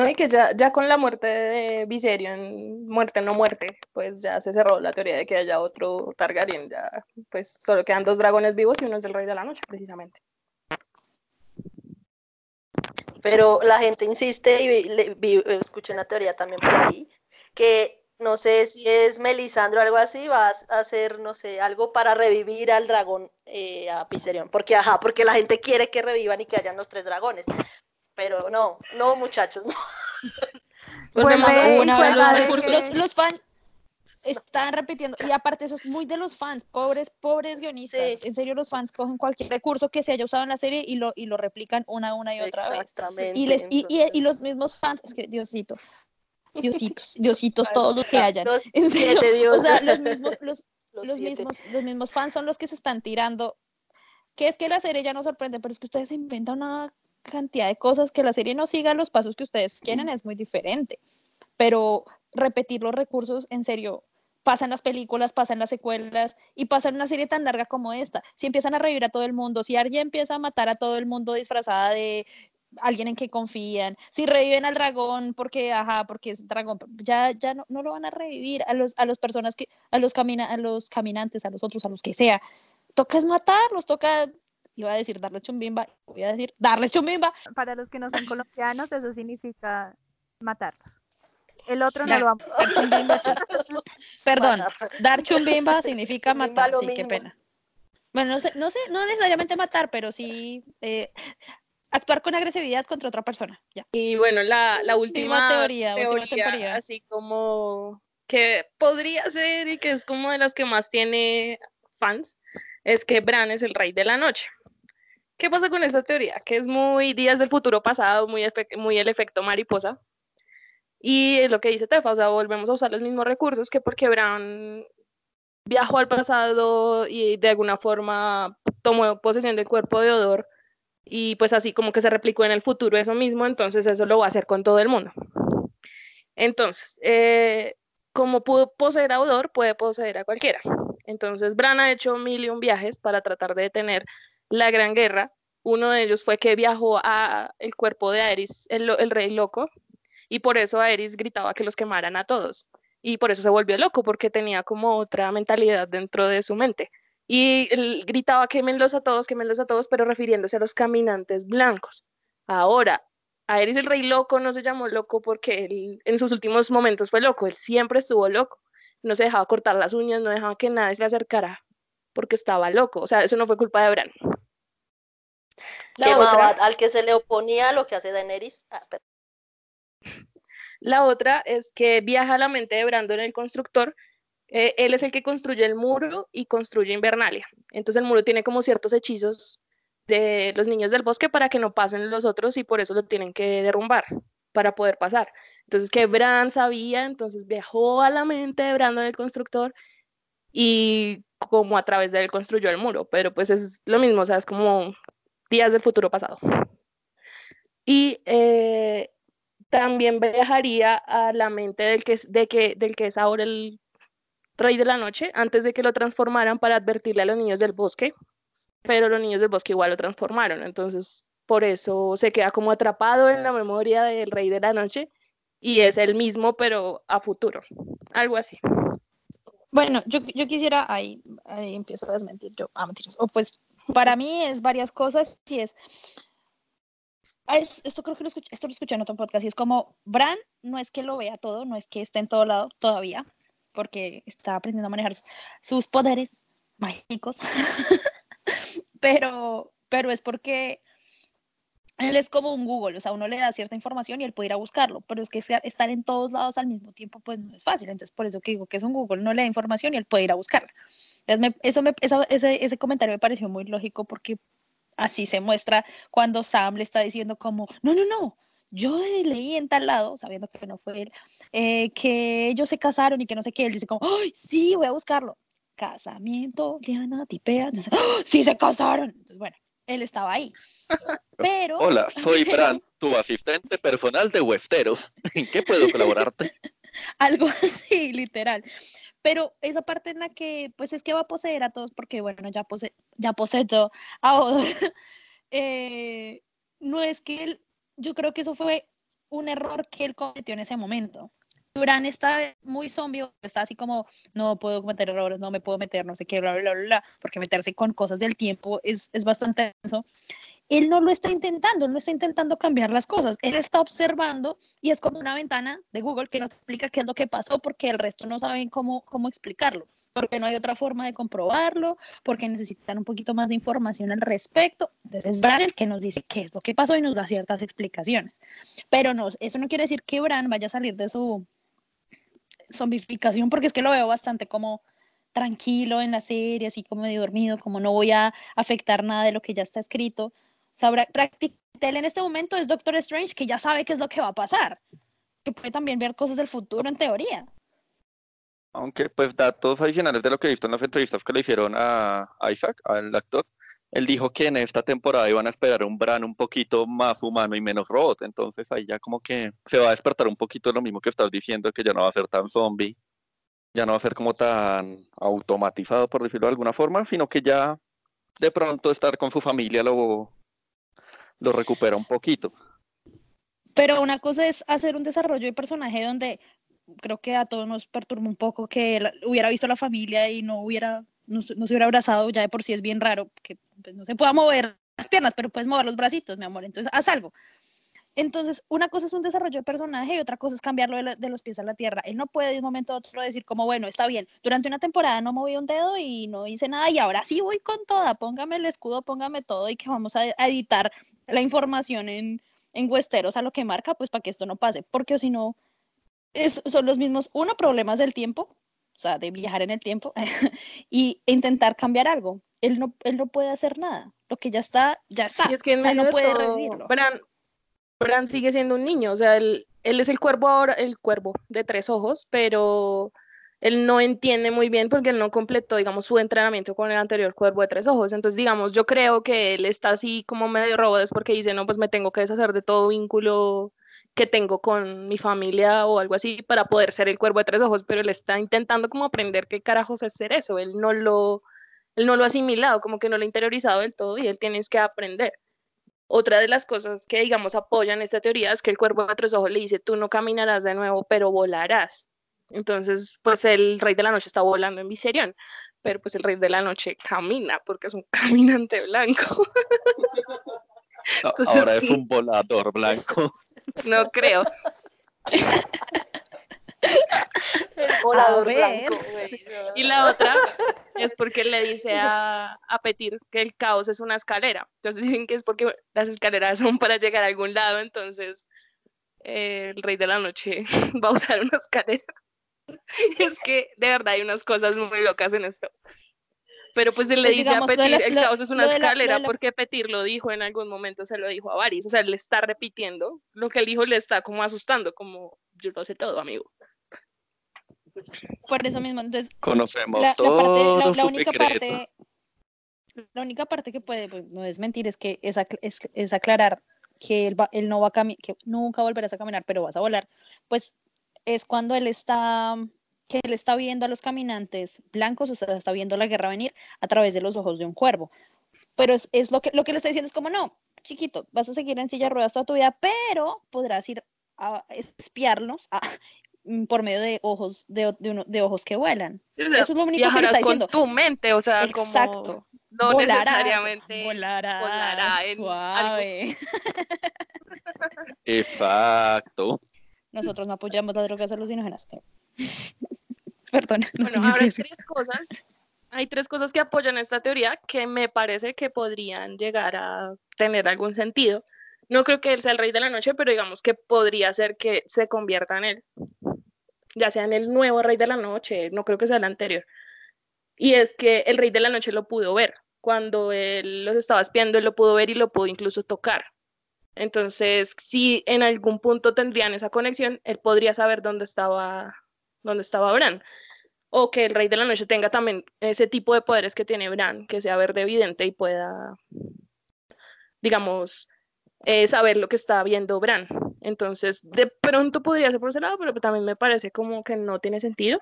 Y que ya, ya con la muerte de Viserion, muerte no muerte, pues ya se cerró la teoría de que haya otro Targaryen. Ya, pues solo quedan dos dragones vivos y uno es el Rey de la Noche, precisamente. Pero la gente insiste y escuché una teoría también por ahí, que no sé si es Melisandro o algo así, va a hacer, no sé, algo para revivir al dragón, eh, a Viserion. Porque, ajá, porque la gente quiere que revivan y que hayan los tres dragones pero no, no muchachos, no. Pues los, los, fans están repitiendo, y aparte eso es muy de los fans, pobres, pobres guionistas, en serio los fans cogen cualquier recurso que se haya usado en la serie y lo, y lo replican una, una y otra vez. Y, les, y, y, los mismos fans, es que Diosito, Diositos, Diositos, todos los que hayan. en serio, o sea, los mismos, los, los, mismos, los mismos fans son los que se están tirando. Que es que la serie ya no sorprende, pero es que ustedes inventan una cantidad de cosas, que la serie no siga los pasos que ustedes quieren es muy diferente, pero repetir los recursos, en serio, pasan las películas, pasan las secuelas y pasan una serie tan larga como esta. Si empiezan a revivir a todo el mundo, si alguien empieza a matar a todo el mundo disfrazada de alguien en que confían, si reviven al dragón porque, ajá, porque es dragón, ya, ya no, no lo van a revivir a los, a los personas que, a los camina, a los caminantes, a los otros, a los que sea. Toca es matarlos, toca iba a decir darle chumbimba, voy a decir darles chumbimba. Para los que no son colombianos, eso significa matarlos. El otro no, lo vamos Perdón, dar chumbimba significa matar, sí, qué pena. Bueno, no sé, no sé, no necesariamente matar, pero sí eh, actuar con agresividad contra otra persona. Ya. Y bueno, la, la última, teoría, última teoría, así como que podría ser y que es como de las que más tiene fans, es que Bran es el rey de la noche. ¿Qué pasa con esta teoría? Que es muy días del futuro pasado, muy, el efecto mariposa. Y es lo que dice Tefa, o sea, volvemos a usar los mismos recursos que porque Bran viajó al pasado y de alguna forma tomó posesión del cuerpo de Odor y pues así como que se replicó en el futuro eso mismo, entonces eso lo va a hacer con todo el mundo. Entonces, eh, como pudo poseer a Odor, puede poseer a cualquiera. Entonces, Bran ha hecho mil y un viajes para tratar de detener la Gran Guerra, Uno de ellos fue que viajó a el cuerpo de Aerys, el, rey loco, y por eso Aerys gritaba que los quemaran a todos. Y por eso se volvió loco, porque tenía como otra mentalidad dentro de su mente. Y él gritaba quémenlos a todos, quémenlos a todos, pero refiriéndose a los caminantes blancos. Ahora, Aerys el rey loco no se llamó loco porque él en sus últimos momentos fue loco, él siempre estuvo loco. No se dejaba cortar las uñas, no dejaba que nadie se le acercara porque estaba loco. O sea, eso no fue culpa de Bran. La otra, al que se le oponía lo que hace Daenerys. Ah, la otra es que viaja a la mente de Brandon el constructor. Eh, él es el que construye el muro y construye Invernalia. Entonces el muro tiene como ciertos hechizos de los niños del bosque para que no pasen los otros y por eso lo tienen que derrumbar para poder pasar. Entonces que Bran sabía, entonces viajó a la mente de Brandon el constructor y como a través de él construyó el muro, pero pues es lo mismo, o sea, es como días del futuro pasado. Y eh, también viajaría a la mente del que, es, de que, del que es ahora el rey de la noche, antes de que lo transformaran para advertirle a los niños del bosque, pero los niños del bosque igual lo transformaron, entonces por eso se queda como atrapado en la memoria del rey de la noche y es el mismo, pero a futuro, algo así. Bueno, yo, yo quisiera, ahí, ahí empiezo a desmentir yo, ah, mentiras, o pues para mí es varias cosas, y es, esto creo que lo escuché, esto lo escuché en otro podcast, y es como, Bran no es que lo vea todo, no es que esté en todo lado todavía, porque está aprendiendo a manejar sus poderes mágicos, pero, pero es porque él es como un Google, o sea, uno le da cierta información y él puede ir a buscarlo, pero es que estar en todos lados al mismo tiempo, pues no es fácil. Entonces, por eso que digo que es un Google, no le da información y él puede ir a buscarla. Eso me, ese, ese comentario me pareció muy lógico porque así se muestra cuando Sam le está diciendo como, no, no, no, yo leí en tal lado, sabiendo que no fue él, eh, que ellos se casaron y que no sé qué, él dice como, ¡ay, sí, voy a buscarlo! Casamiento, Liana, tipea, entonces, ¡Oh, sí se casaron. Entonces, bueno, él estaba ahí. Pero. Hola, soy Fran, tu asistente personal de Westeros. ¿En qué puedo colaborarte? Algo así, literal. Pero esa parte en la que, pues es que va a poseer a todos, porque bueno, ya, pose ya poseyó a Odor. Eh, no es que él, yo creo que eso fue un error que él cometió en ese momento. Bran está muy zombie, está así como, no puedo cometer errores, no me puedo meter, no sé qué, bla, bla, bla, bla, porque meterse con cosas del tiempo es, es bastante tenso. Él no lo está intentando, él no está intentando cambiar las cosas, él está observando y es como una ventana de Google que nos explica qué es lo que pasó porque el resto no saben cómo, cómo explicarlo porque no hay otra forma de comprobarlo, porque necesitan un poquito más de información al respecto. Entonces es Bran el que nos dice qué es lo que pasó y nos da ciertas explicaciones. Pero no, eso no quiere decir que Bran vaya a salir de su, zombificación, porque es que lo veo bastante como tranquilo en la serie, así como medio dormido, como no voy a afectar nada de lo que ya está escrito. Sea, prácticamente él en este momento es Doctor Strange, que ya sabe qué es lo que va a pasar, que puede también ver cosas del futuro en teoría. Aunque, pues, datos adicionales de lo que he visto en las entrevistas que le hicieron a Isaac, al actor, él dijo que en esta temporada iban a esperar un Bran un poquito más humano y menos robot. Entonces ahí ya como que se va a despertar un poquito lo mismo que estás diciendo, que ya no va a ser tan zombie, ya no va a ser como tan automatizado, por decirlo de alguna forma, sino que ya de pronto estar con su familia lo, lo recupera un poquito. Pero una cosa es hacer un desarrollo de personaje donde creo que a todos nos perturba un poco que hubiera visto a la familia y no hubiera no, se hubiera abrazado, ya de por sí es bien raro que pues, no se pueda mover las piernas, pero puedes mover los bracitos, mi amor, entonces haz algo. Entonces, una cosa es un desarrollo de personaje y otra cosa es cambiarlo de, los pies a la tierra. Él no puede de un momento a otro decir como, bueno, está bien, durante una temporada no moví un dedo y no hice nada y ahora sí voy con toda, póngame el escudo, póngame todo y que vamos a, editar la información en, en Westeros a lo que marca, pues para que esto no pase, porque si no, son los mismos, uno, problemas del tiempo, o sea, de viajar en el tiempo y intentar cambiar algo. Él no, él no puede hacer nada. Lo que ya está, ya está. Y es que no puede revivirlo. Bran, Bran, sigue siendo un niño, o sea, él, él es el cuervo ahora, el cuervo de tres ojos, pero él no entiende muy bien porque él no completó, digamos, su entrenamiento con el anterior cuervo de tres ojos. Entonces, digamos, yo creo que él está así como medio robot porque dice, no, pues me tengo que deshacer de todo vínculo que tengo con mi familia o algo así para poder ser el cuervo de tres ojos, pero él está intentando como aprender qué carajos es ser eso, él no lo, él no lo ha asimilado, como que no lo ha interiorizado del todo y él tiene que aprender. Otra de las cosas que, digamos, apoyan esta teoría es que el cuervo de tres ojos le dice, tú no caminarás de nuevo, pero volarás. Entonces, pues el rey de la noche está volando en Viserion, pero pues el rey de la noche camina porque es un caminante blanco. Ahora es un volador blanco. No creo. volador blanco. Y la otra es porque le dice a, a Petir que el caos es una escalera. Entonces dicen que es porque las escaleras son para llegar a algún lado, entonces eh, el rey de la noche va a usar una escalera. es que de verdad hay unas cosas muy locas en esto. Pero pues él le Pues dice digamos, a Petir, las- el lo- caos es una la- escalera la- porque Petir lo dijo en algún momento, se lo dijo a Varys. O sea, le está repitiendo lo que el hijo le está como asustando, como yo lo sé todo, amigo. Por eso mismo, entonces Conocemos la, parte, la, única parte, la única parte que puede, pues, no es mentir, es que es, acl- es, es aclarar que él, va, él no va a cami- que nunca volverás a caminar, pero vas a volar, pues es cuando él está, que él está viendo a los caminantes blancos, o sea, está viendo la guerra venir a través de los ojos de un cuervo. Pero es, es lo que lo que le está diciendo es como, no, chiquito, vas a seguir en silla de ruedas toda tu vida, pero podrás ir a espiarlos a- por medio de ojos, de, de uno- de ojos que vuelan. O sea, Eso es lo único que le está con diciendo. tu mente, o sea, Exacto. como no volarás, necesariamente volarás, volará en algo. suave. Exacto. Nosotros no apoyamos las drogas alucinógenas. Perdón. no Bueno, ahora hay tres cosas. Hay tres cosas que apoyan esta teoría que me parece que podrían llegar a tener algún sentido. No creo que él sea el rey de la noche, pero digamos que podría ser que se convierta en él. Ya sea en el nuevo rey de la noche, no creo que sea el anterior. Y es que el rey de la noche lo pudo ver. Cuando él los estaba espiando, él lo pudo ver y lo pudo incluso tocar. Entonces, si en algún punto tendrían esa conexión, él podría saber dónde estaba, dónde estaba Bran o que el rey de la noche tenga también ese tipo de poderes que tiene Bran, que sea verde evidente y pueda, digamos, eh, saber lo que está viendo Bran. Entonces, de pronto podría ser por ese lado, pero también me parece como que no tiene sentido.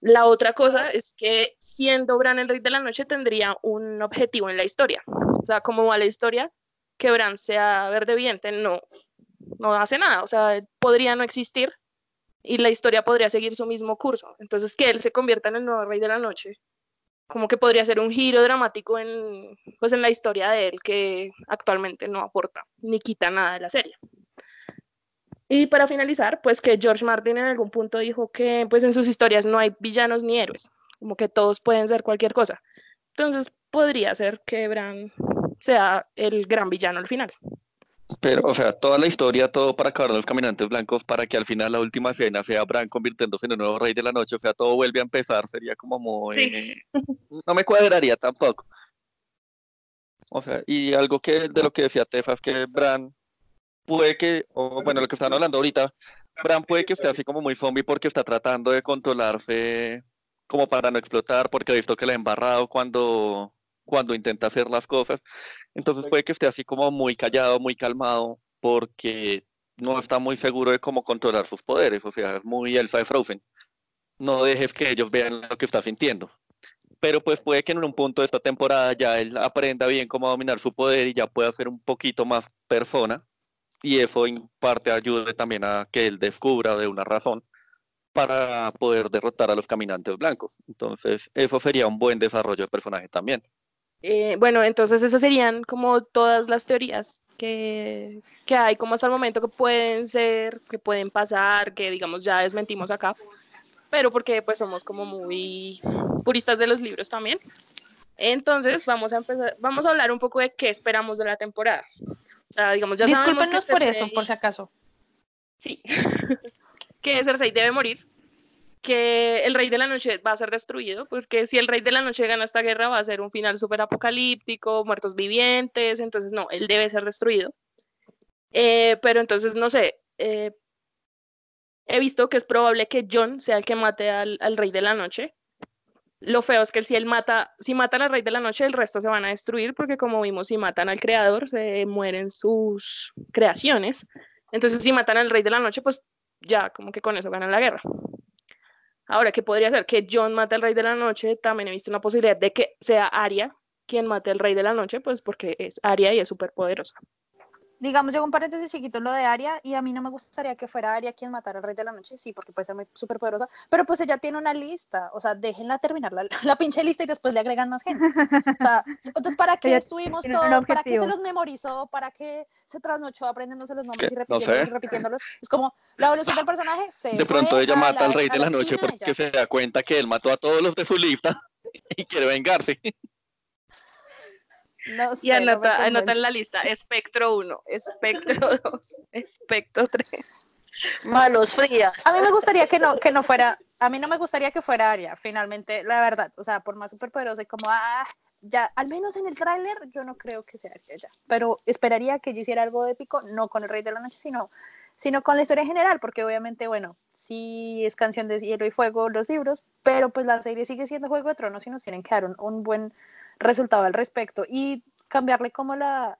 La otra cosa es que siendo Bran el rey de la noche tendría un objetivo en la historia. O sea, como va la historia, que Bran sea verde evidente no, no hace nada. O sea, podría no existir y la historia podría seguir su mismo curso. Entonces, que él se convierta en el nuevo rey de la noche, como que podría ser un giro dramático en, pues, en la historia de él que actualmente no aporta ni quita nada de la serie. Y para finalizar, pues que George Martin en algún punto dijo que pues en sus historias no hay villanos ni héroes, como que todos pueden ser cualquier cosa. Entonces podría ser que Bran sea el gran villano al final. Pero, o sea, toda la historia, todo para acabar los caminantes blancos, para que al final la última escena sea Bran convirtiéndose en el nuevo rey de la noche, o sea, todo vuelve a empezar, sería como muy... No me cuadraría tampoco. O sea, y algo que de lo que decía Tefa es que Bran puede que, o bueno, lo que están hablando ahorita, Bran puede que esté así como muy zombie porque está tratando de controlarse como para no explotar, porque ha visto que le ha embarrado cuando, cuando intenta hacer las cosas. Entonces puede que esté así como muy callado, muy calmado, porque no está muy seguro de cómo controlar sus poderes. O sea, es muy Elsa de Frozen. No dejes que ellos vean lo que está sintiendo. Pero pues puede que en un punto de esta temporada ya él aprenda bien cómo dominar su poder y ya pueda ser un poquito más persona. Y eso en parte ayude también a que él descubra de una razón para poder derrotar a los caminantes blancos. Entonces, eso sería un buen desarrollo de personaje también. Eh, bueno, entonces esas serían como todas las teorías que, que hay como hasta el momento que pueden ser, que pueden pasar, que digamos ya desmentimos acá, pero porque pues somos como muy puristas de los libros también. Entonces vamos a empezar, vamos a hablar un poco de qué esperamos de la temporada. O sea, digamos, ya Discúlpenos por eso, por si acaso. Sí. que Cersei debe morir, que el Rey de la Noche va a ser destruido, pues que si el Rey de la Noche gana esta guerra va a ser un final súper apocalíptico, muertos vivientes, entonces no, él debe ser destruido. Eh, pero entonces, no sé, eh, he visto que es probable que John sea el que mate al, Rey de la Noche. Lo feo es que si él mata, si al Rey de la Noche, el resto se van a destruir, porque como vimos, si matan al Creador, se mueren sus creaciones. Entonces, si matan al Rey de la Noche, pues ya como que con eso ganan la guerra. Ahora, ¿qué podría ser? Que John mate al Rey de la Noche. También he visto una posibilidad de que sea Arya quien mate al rey de la noche, pues porque es Aria y es súper poderosa digamos, llegó un paréntesis chiquito lo de Aria y a mí no me gustaría que fuera Aria quien matara al Rey de la Noche, sí, porque puede ser muy súper poderosa, pero pues ella tiene una lista, o sea, déjenla terminar la, la, pinche lista y después le agregan más gente. O sea, entonces, ¿para qué estuvimos todos? ¿Para qué se los memorizó? ¿Para qué se trasnochó aprendiéndose los nombres y repitiéndolos, repitiéndolos? Es como la evolución del personaje se De pronto ella mata al Rey de la, Noche porque se da cuenta que él mató a todos los de su lista y quiere vengarse. No sé, y anota, anota en la lista espectro 1, espectro 2, espectro 3. Manos frías. A mí me gustaría que no, que no fuera, a mí no me gustaría que fuera Aria, finalmente, la verdad, o sea, por más superpoderosa y como, ah, ya, al menos en el tráiler, yo no creo que sea ella, pero esperaría que ella hiciera algo épico, no con el Rey de la Noche, sino, sino con la historia en general, porque obviamente, bueno, sí es canción de hielo y fuego los libros, pero pues la serie sigue siendo Juego de Tronos y nos tienen que dar un, un buen resultado al respecto y cambiarle como la,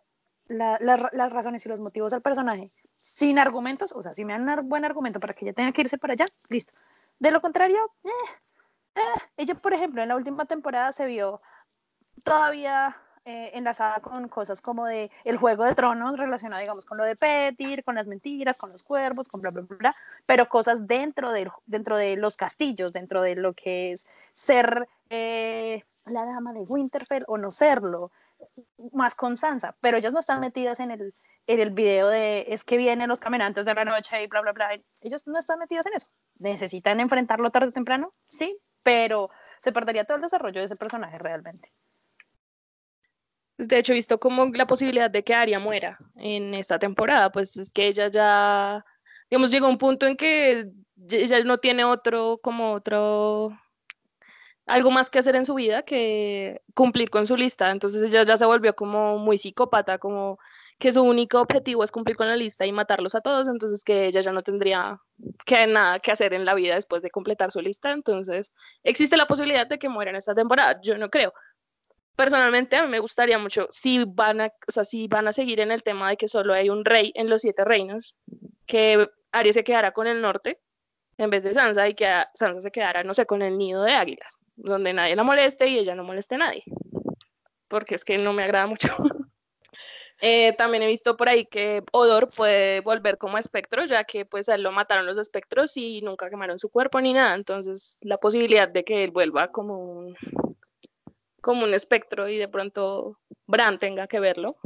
las razones y los motivos al personaje sin argumentos, o sea, si me dan un buen argumento para que ella tenga que irse para allá, listo. De lo contrario, eh, eh, ella, por ejemplo, en la última temporada se vio todavía eh, enlazada con cosas como de el juego de tronos relacionado, digamos, con lo de Petir, con las mentiras, con los cuervos, con bla, bla, bla, bla pero cosas dentro de, dentro de los castillos, dentro de lo que es ser la dama de Winterfell o no serlo, más con Sansa, pero ellos no están metidas en el, en el video de es que vienen los caminantes de la noche y bla, bla, bla. Ellos no están metidos en eso. ¿Necesitan enfrentarlo tarde o temprano? Sí, pero se perdería todo el desarrollo de ese personaje realmente. De hecho, he visto como la posibilidad de que Arya muera en esta temporada, pues es que ella ya, digamos, llegó a un punto en que ella no tiene otro, como otro algo más que hacer en su vida que cumplir con su lista. Entonces ella ya se volvió como muy psicópata, como que su único objetivo es cumplir con la lista y matarlos a todos, entonces que ella ya no tendría que nada que hacer en la vida después de completar su lista. Entonces existe la posibilidad de que muera en esta temporada. Yo no creo. Personalmente a mí me gustaría mucho si van a, o sea, si van a seguir en el tema de que solo hay un rey en los siete reinos, que Aries se quedara con el norte en vez de Sansa y que Sansa se quedara, no sé, con el nido de águilas donde nadie la moleste y ella no moleste a nadie, porque es que no me agrada mucho. Eh, también he visto por ahí que Odor puede volver como espectro, ya que pues a él lo mataron los espectros y nunca quemaron su cuerpo ni nada, entonces la posibilidad de que él vuelva como un, como un espectro y de pronto Bran tenga que verlo.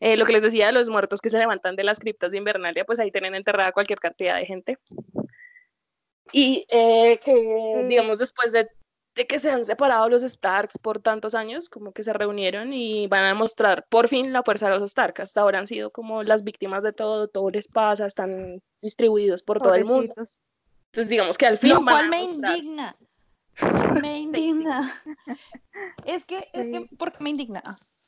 Eh, lo que les decía de los muertos que se levantan de las criptas de Invernalia, pues ahí tienen enterrada cualquier cantidad de gente. Y eh, que, digamos, después de, que se han separado los Starks por tantos años, como que se reunieron y van a demostrar por fin la fuerza de los Starks. Hasta ahora han sido como las víctimas de todo, todo les pasa, están distribuidos por todo el mundo. Entonces, digamos que al fin. Lo cual me indigna. Me indigna. es que, es que, ¿por qué me indigna?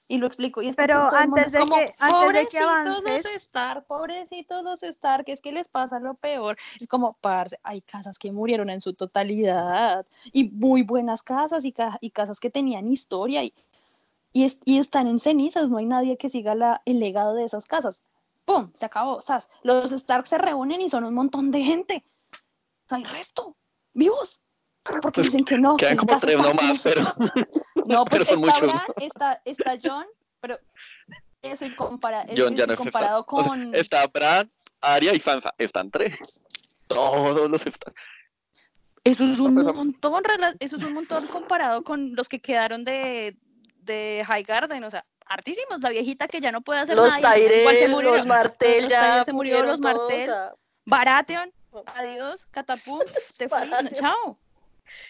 Y lo explico. Y Pero antes de, que, antes de que avances... los Stark, pobrecitos los Stark, es que les pasa lo peor. Es como, parce, hay casas que murieron en su totalidad y muy buenas casas y, y casas que tenían historia y, y, y, están en cenizas, no hay nadie que siga la, el legado de esas casas. ¡Pum! Se acabó. ¿sabes? Los Stark se reúnen y son un montón de gente. O sea, hay resto, vivos. Porque dicen que no. Quedan como tres nomás, pero... No, pues está Bran, está, está John, pero eso incompara John ya no comparado con... Está Bran, Arya y Sansa, están tres. Todos los están. Eso es un montón, eso es un montón comparado con los que quedaron de, de High Garden, o sea, hartísimos, la viejita que ya no puede hacer los nada. Tyrell, los Martel, los ya se murió, los Martel, Baratheon, adiós, Catapult, se fue, chao.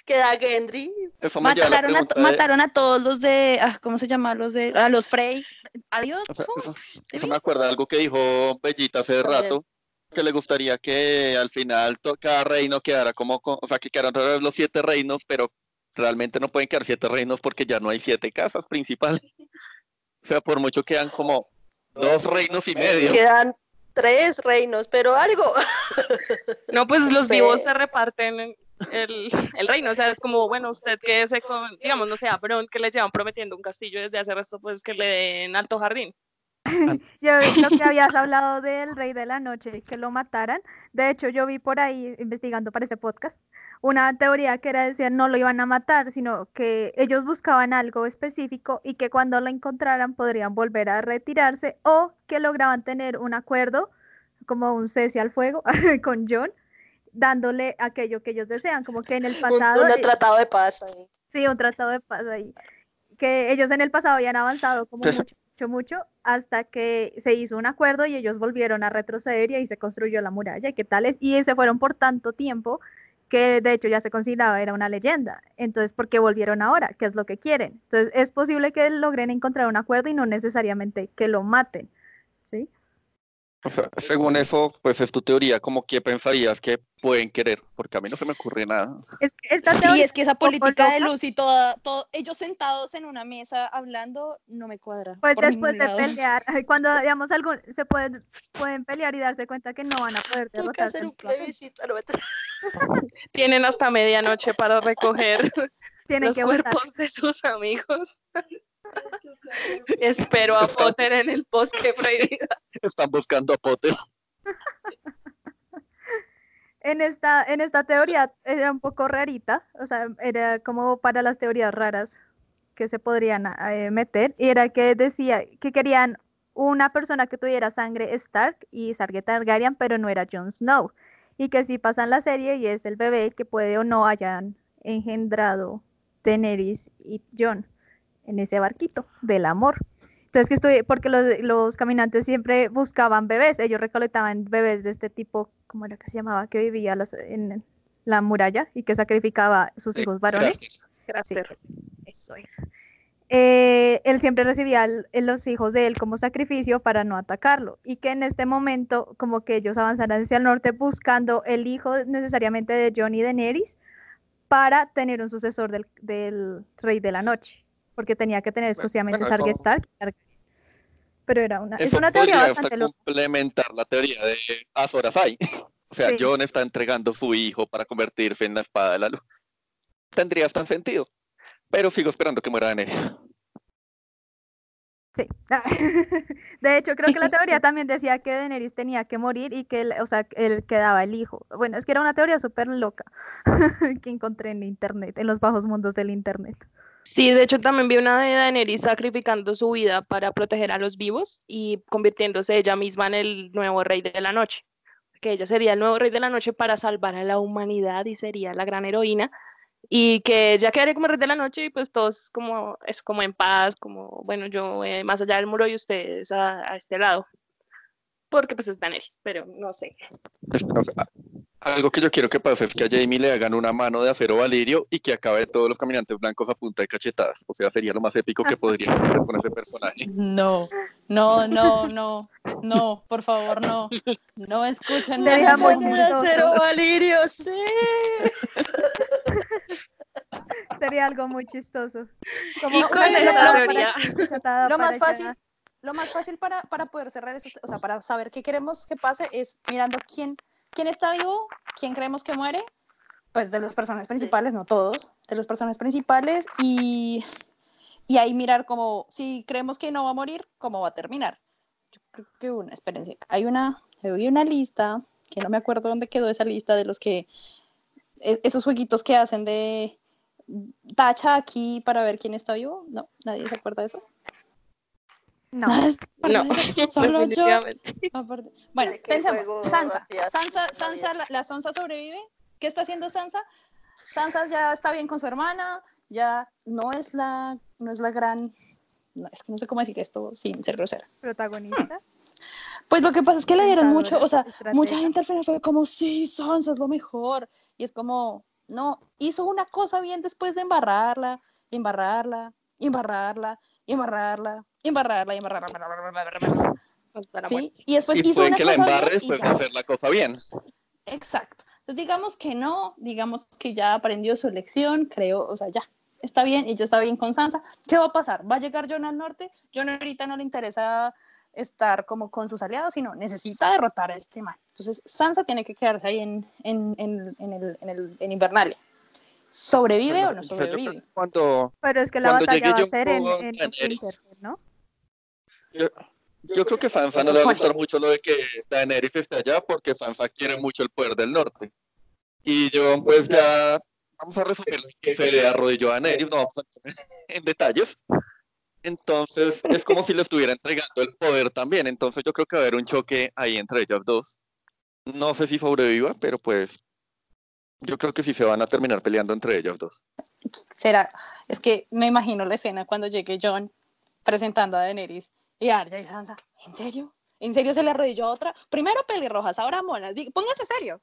Queda Gendry. Mataron a, mataron a todos los de, ah, ¿cómo se llama? Los de, a los Frey. Adiós. eso, me acuerda algo que dijo Bellita hace rato, que le gustaría que al final cada reino quedara como, o sea, que quedaran los siete reinos, pero realmente no pueden quedar siete reinos porque ya no hay siete casas principales. O sea, por mucho quedan como dos reinos y medio. Quedan tres reinos, pero algo. No, pues los vivos se reparten en, el, el, reino. O sea, es como, bueno, usted quédese con, digamos, no sé, a que le llevan prometiendo un castillo desde hace resto, pues que le den alto jardín. yo lo que habías hablado del Rey de la Noche, que lo mataran. De hecho, yo vi por ahí, investigando para ese podcast, una teoría que era decir no lo iban a matar, sino que ellos buscaban algo específico y que cuando lo encontraran podrían volver a retirarse o que lograban tener un acuerdo, como un cese al fuego con John, dándole aquello que ellos desean, como que en el pasado... Un, tratado de paz ahí. Sí, un tratado de paz ahí. Que ellos en el pasado habían avanzado como mucho, mucho, mucho, hasta que se hizo un acuerdo y ellos volvieron a retroceder y ahí se construyó la muralla, ¿qué tal es? Y se fueron por tanto tiempo que de hecho ya se consideraba era una leyenda. Entonces, ¿por qué volvieron ahora? ¿Qué es lo que quieren? Entonces, es posible que logren encontrar un acuerdo y no necesariamente que lo maten. O sea, según eso, pues es tu teoría, como que pensarías que pueden querer, porque a mí no se me ocurre nada. Es, sí, es que esa política de luz y toda, todo, ellos sentados en una mesa hablando, no me cuadra. Pues después de pelear, cuando digamos algo, se pueden, pueden pelear y darse cuenta que no van a poder derrotar. Tienen hasta medianoche para recoger Tienen los cuerpos de sus amigos. Espero a Potter en el bosque prohibido. Están buscando a Potter. En esta, en esta teoría era un poco rarita, o sea, era como para las teorías raras que se podrían eh, meter, y era que decía que querían una persona que tuviera sangre Stark y sangre Targaryen, pero no era Jon Snow, y que si pasan la serie y es el bebé que puede o no hayan engendrado Daenerys y Jon en ese barquito del amor. Entonces, que estoy, porque los, caminantes siempre buscaban bebés, ellos recolectaban bebés de este tipo, ¿cómo era que se llamaba? Que vivía en la muralla y que sacrificaba sus hijos varones. eso eh, él siempre recibía los hijos de él como sacrificio para no atacarlo y que en este momento como que ellos avanzaran hacia el norte buscando el hijo necesariamente de Johnny Daenerys para tener un sucesor del, del rey de la noche porque tenía que tener exclusivamente bueno, Stark. Pero era una, es una teoría bastante loca. complementar la teoría de Azor Ahai. O sea, John está entregando su hijo para convertirse en la espada de la luz. Tendría hasta sentido. Pero sigo esperando que muera Daenerys. Sí. De hecho, creo que la teoría también decía que Daenerys tenía que morir y que, él, o sea, él quedaba el hijo. Bueno, es que era una teoría súper loca que encontré en internet, en los bajos mundos del internet. Sí, de hecho también vi una de Daenerys sacrificando su vida para proteger a los vivos y convirtiéndose ella misma en el nuevo rey de la noche. Que ella sería el nuevo rey de la noche para salvar a la humanidad y sería la gran heroína. Y que ella quedaría como rey de la noche y pues todos como, eso, como en paz, como, bueno, yo eh, más allá del muro y ustedes a, este lado. Porque pues es Daenerys, pero no sé. Pues, algo que yo quiero que pase es que a Jamie le hagan una mano de acero valirio y que acabe todos los caminantes blancos a punta de cachetadas. O sea, sería lo más épico que podría hacer con ese personaje. No, no, no, no, no, por favor, no. No escuchen de acero valirio, sí. Sería algo muy chistoso. Como lo, más fácil, lo más fácil para, para poder cerrar, es, o sea, para saber qué queremos que pase es mirando quién ¿Quién está vivo? ¿Quién creemos que muere? Pues de los personajes principales, no todos, de los personajes principales y, y ahí mirar como, si creemos que no va a morir, cómo va a terminar. Yo creo que una, experiencia. hay una, hay una lista, que no me acuerdo dónde quedó esa lista de los que, e, esos jueguitos que hacen de tacha aquí para ver quién está vivo, no, nadie se acuerda de eso. No, no, solo yo. Bueno, pensemos, Sansa, Sansa, Sansa, la, la, Sansa sobrevive. ¿Qué está haciendo Sansa? Sansa ya está bien con su hermana, ya no es la, no es la gran, es que no sé cómo decir esto sin ser grosera. Protagonista. Pues lo que pasa es que le dieron mucho, o sea, mucha gente al final fue como, sí, Sansa es lo mejor. Y es como, no, hizo una cosa bien después de embarrarla, embarrarla, embarrarla, embarrarla, embarrarla, embarrarla, embarrarla. ¿Sí? Y después hizo una que la embarres, pues hacer la cosa bien. Exacto. Entonces digamos que no, digamos que ya aprendió su lección, creo, o sea, ya, está bien, y ya está bien con Sansa. ¿Qué va a pasar? ¿Va a llegar Jon al norte? Jon ahorita no le interesa estar como con sus aliados, sino necesita derrotar a este mal. Entonces Sansa tiene que quedarse ahí en, en, en, en el, en, el, en Invernalia. ¿Sobrevive o no sobrevive? Cuando, Pero es que la batalla va a ser en, en, ¿no? Yo, Yo creo que Sansa no le va a gustar mucho lo de que Daenerys esté allá porque Sansa quiere mucho el poder del norte. Y yo, pues ya, vamos a resumir que se le arrodilló a Daenerys, no vamos a entrar en detalles. Entonces, es como si le estuviera entregando el poder también. Entonces, yo creo que va a haber un choque ahí entre ellas dos. No sé si sobreviva, pero pues yo creo que sí se van a terminar peleando entre ellas dos. Será, es que me imagino la escena cuando llegue John presentando a Daenerys y Arya y Sansa, ¿en serio? ¿En serio se le arrodilló a otra? Primero pelirrojas, ahora monas. Póngase serio.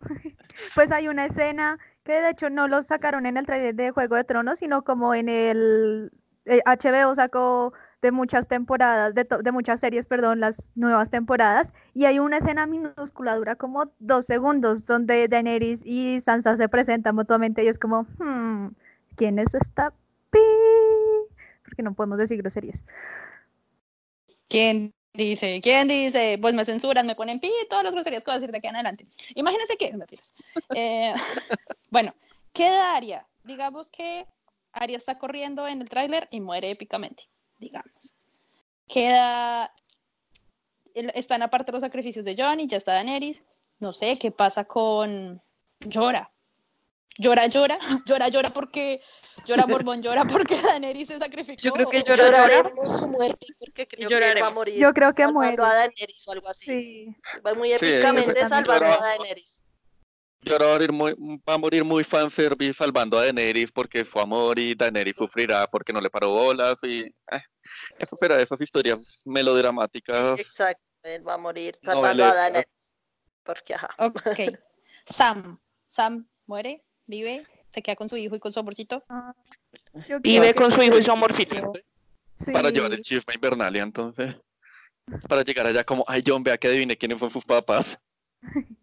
Pues hay una escena que de hecho no lo sacaron en el trailer de Juego de Tronos, sino como en el eh, HBO sacó de muchas temporadas, de, de muchas series, perdón, las nuevas temporadas, y hay una escena minúscula, dura como dos segundos, donde Daenerys y Sansa se presentan mutuamente y es como, hmm, ¿quién es esta pi? Porque no podemos decir groserías. ¿Quién dice? ¿Quién dice? Pues me censuran, me ponen pi, todas las groserías que voy a decir de aquí en adelante. Imagínense que, mentiras. Eh, bueno, queda Arya. Digamos que Arya está corriendo en el tráiler y muere épicamente, digamos. Queda, están aparte los sacrificios de Johnny, ya está Daenerys. No sé qué pasa con Llora. Llora, llora, llora, llora porque llora Borbón, llora porque Daeneris se sacrificó. Yo creo que llora, llora. Lloraremos su muerte porque creo que va a morir. Yo creo que muere. a Daenerys o algo así. Sí. Va muy Sí, épicamente también. salvando a Daenerys. Y ahora va a morir muy, va a morir muy fanservice salvando a Daenerys porque fue amor y Daenerys sufrirá porque no le paró bolas y eh, eso será esas historias melodramáticas. Exacto, él va a morir salvando a. Daenerys. Porque, ajá. Ok. Sam. Sam muere, vive, se queda con su hijo y con su amorcito. Ah, Vive creo con su hijo y su amorcito. para llevar el chisme a Invernalia, entonces. Para llegar allá como, ay, John, vea que adivine quiénes son sus papás.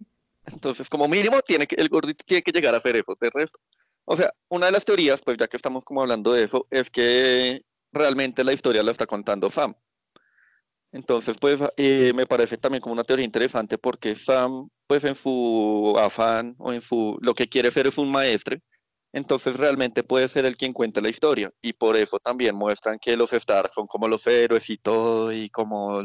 Entonces, como mínimo, tiene que, el gordito tiene que llegar a hacer eso. De resto, o sea, una de las teorías, pues ya que estamos como hablando de eso, es que realmente la historia la está contando Sam. Entonces, pues, eh, me parece también como una teoría interesante porque Sam, pues, en su afán o en su, lo que quiere ser es un maestre, entonces realmente puede ser el quien cuente la historia y por eso también muestran que los Stark son como los héroes y todo y como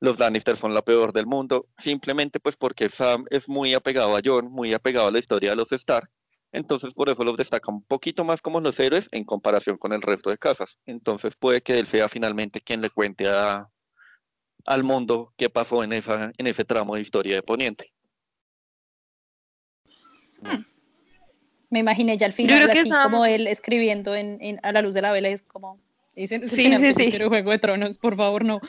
los Lannister son la peor del mundo, simplemente pues porque Sam es muy apegado a Jon, muy apegado a la historia de los Stark, entonces por eso los destaca un poquito más como los héroes en comparación con el resto de casas, entonces puede que él sea finalmente quien le cuente al mundo qué pasó en, esa, en ese tramo de historia de Poniente. Me imaginé ya al final creo que así como él escribiendo en, en- a la luz de la vela y es como dicen "Es el Sí, final sí, sí. quiero Juego de Tronos, por favor, no.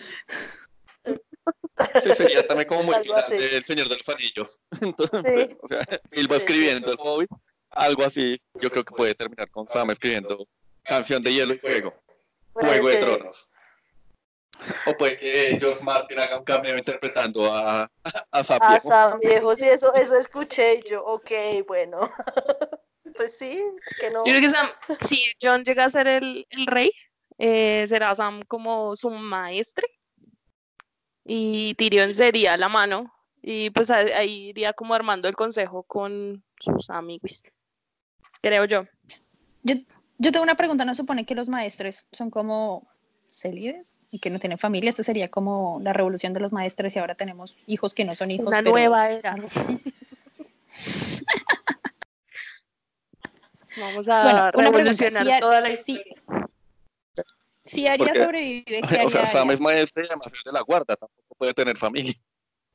Sería también como muy del Señor de los Anillos. Entonces, Sí. o sea, él va Sí, sí, escribiendo el Hobbit, algo así. Yo creo que puede terminar con Sam escribiendo Canción de Hielo y Fuego, Juego de. Tronos. O puede que George Martin haga un cameo interpretando a, a Sam A viejo. Sam viejo, sí, eso, eso escuché y yo, ok, bueno. pues sí, que no. Yo creo que Sam, si John llega a ser el, el rey, eh, será Sam como su maestre y Tyrion sería la mano y pues ahí, iría como armando el consejo con sus amigos. Creo yo. Yo, yo tengo una pregunta, ¿no supone que los maestres son como célibes y que no tienen familia? Esta sería como la revolución de los maestres y ahora tenemos hijos que no son hijos. Una pero- nueva era. Vamos a Bueno, una pregunta, revolucionar si Ar- toda la si- historia. Si Porque- sobrevive, ¿qué haría O sea, Sam es maestro y además es de la guarda, tampoco puede tener familia.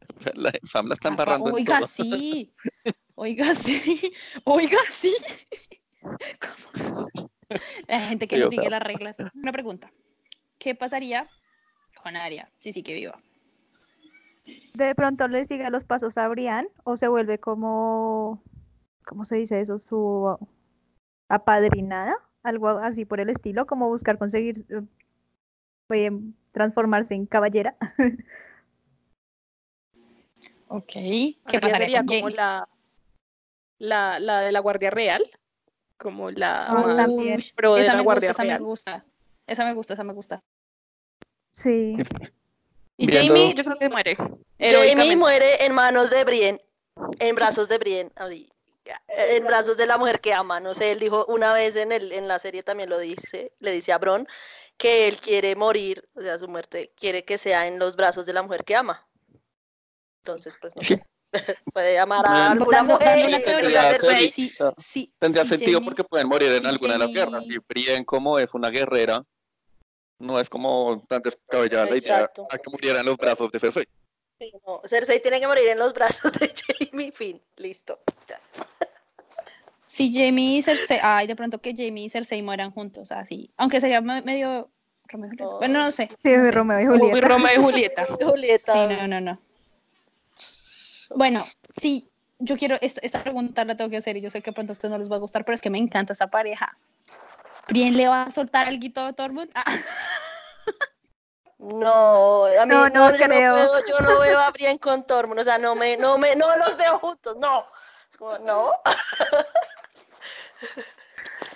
La- Sam la está Ah, embarrando en Oiga, todo. sí. Oiga, sí. Oiga, sí. ¿Cómo? La gente que Sí, no sea. sigue las reglas. Una pregunta. ¿Qué pasaría con Aria si sí que viva? De pronto le sigue los pasos a Brian o se vuelve como, ¿cómo se dice eso? Su apadrinada, algo así por el estilo, como buscar conseguir eh, eh, transformarse en caballera. Ok. ¿Qué pasaría sería con como la, la, la de la Guardia Real, como la más también. pro de Esa la me gusta, Guardia esa me Real. gusta. Esa me gusta, esa me gusta. Sí. Y Viendo- Jamie, yo creo que muere. Jamie muere en manos de Brienne, en brazos de Brienne, así, en brazos de la mujer que ama. No sé, él dijo una vez en, el, en la serie también lo dice, le dice a Bron que él quiere morir, o sea, su muerte quiere que sea en los brazos de la mujer que ama. Entonces, pues no sé. Puede amar a alguna dando- mujer. dando una tendría de que ser- seis. Sí, claro. sí, Tendría sí, sentido porque pueden morir en sí, alguna de las guerras. Y Brienne, como es una guerrera, no es como tan descabellada la idea a que muriera en los brazos de Cersei. Sí, no, Cersei tiene que morir en los brazos de Jamie Finn. Listo. Ya. Si Jamie y Cersei, ay, de pronto que Jamie y Cersei mueran juntos, así. Aunque sería me- medio Romeo y Julieta. No. Bueno, no sé. Sí, no sé. Romeo y Julieta. Romeo y Julieta. Julieta. Sí, no, no, no. Bueno, sí, yo quiero, esta, esta pregunta la tengo que hacer y yo sé que pronto a ustedes no les va a gustar, pero es que me encanta esta pareja. ¿Bien le va a soltar el guito de Tormund? Ah, No, a mí No, no, no yo creo. no puedo, yo no veo a Brienne con Tormund, o sea, no me, no me, no los veo juntos, no. Es como, no.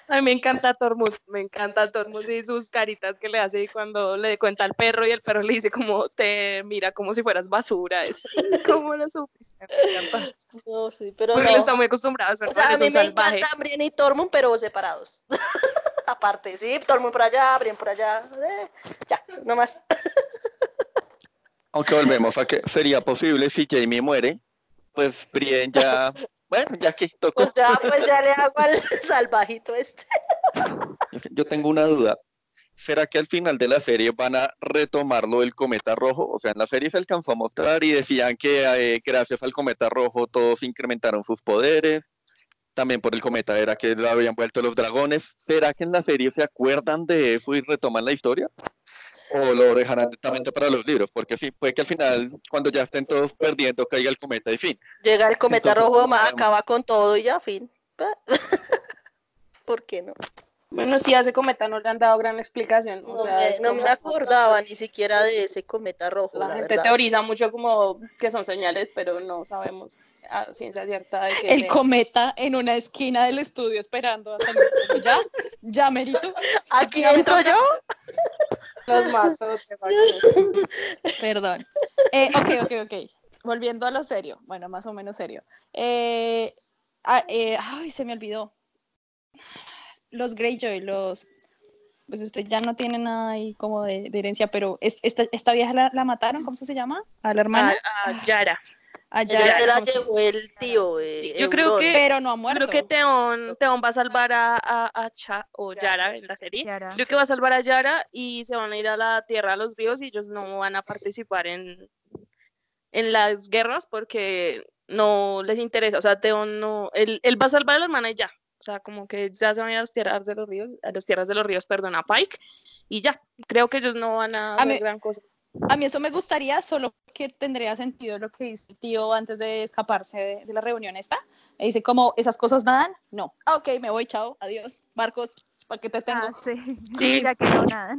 A mí me encanta Tormund, me encanta Tormund y sus caritas que le hace y cuando le cuenta al perro y el perro le dice como te mira como si fueras basura. Es como lo supiste. Me encanta. No, sí, pero Porque él no. está muy acostumbrado a ser O sea, a mí me salvaje. encantan Brienne y Tormund, pero separados. Aparte, sí, Tormund por allá, Brienne por allá. eh, ya, no más. Aunque volvemos a que sería posible si Jamie muere, pues Brienne ya, bueno, ya que tocó. Pues ya, pues ya le hago al salvajito este. Yo tengo una duda. ¿Será que al final de la serie van a retomar lo del cometa rojo? O sea, en la serie se alcanzó a mostrar y decían que eh, gracias al cometa rojo todos incrementaron sus poderes. También por el cometa era que lo habían vuelto los dragones. ¿Será que en la serie se acuerdan de eso y retoman la historia? ¿O lo dejarán directamente para los libros? Porque sí, puede que al final, cuando ya estén todos perdiendo, caiga el cometa y fin. Llega el cometa Entonces, rojo, acaba con todo y ya, fin. ¿Por qué no? Bueno, si hace cometa no le han dado gran explicación. O No, sea, me, es no como- me acordaba ni siquiera de ese cometa rojo, La la, gente verdad. teoriza mucho como que son señales, pero no sabemos a ciencia cierta de que el sea. cometa en una esquina del estudio esperando a salir. Como, Ya, ya, Merito. Aquí Ya entro yo. Los facto. Perdón. Eh, ok, ok, ok. Volviendo a lo serio. Bueno, más o menos serio. Eh, ah, eh, ay, se me olvidó. Los Greyjoy, los. Pues este, ya no tienen nada ahí como de, de herencia, pero es- esta, esta vieja la, la mataron, ¿cómo se llama? A la hermana. A, a Yara. A Yara, se la ¿cómo se- llevó el tío. eh, Yo creo que- Pero no ha muerto. Creo que Teon, Teon va a salvar a, a, a Cha o Yara en la serie. Yara. Creo que va a salvar a Yara y se van a ir a la tierra de los ríos y ellos no van a participar en, en las guerras porque no les interesa. O sea, Teon no. Él, él va a salvar a la hermana y ya. O sea, como que ya se van a ir a las tierras de los ríos, a las tierras de los ríos, perdón, a Pike, y ya. Creo que ellos no van a A hacer mí- gran cosa. A mí eso me gustaría, solo que tendría sentido lo que dice el tío antes de escaparse de, de la reunión esta. E dice, como, ¿esas cosas nadan? No. Ah, ok, me voy, chao, adiós. Marcos, ¿para qué te tengo? Ah, sí. Sí. Ya que no nada.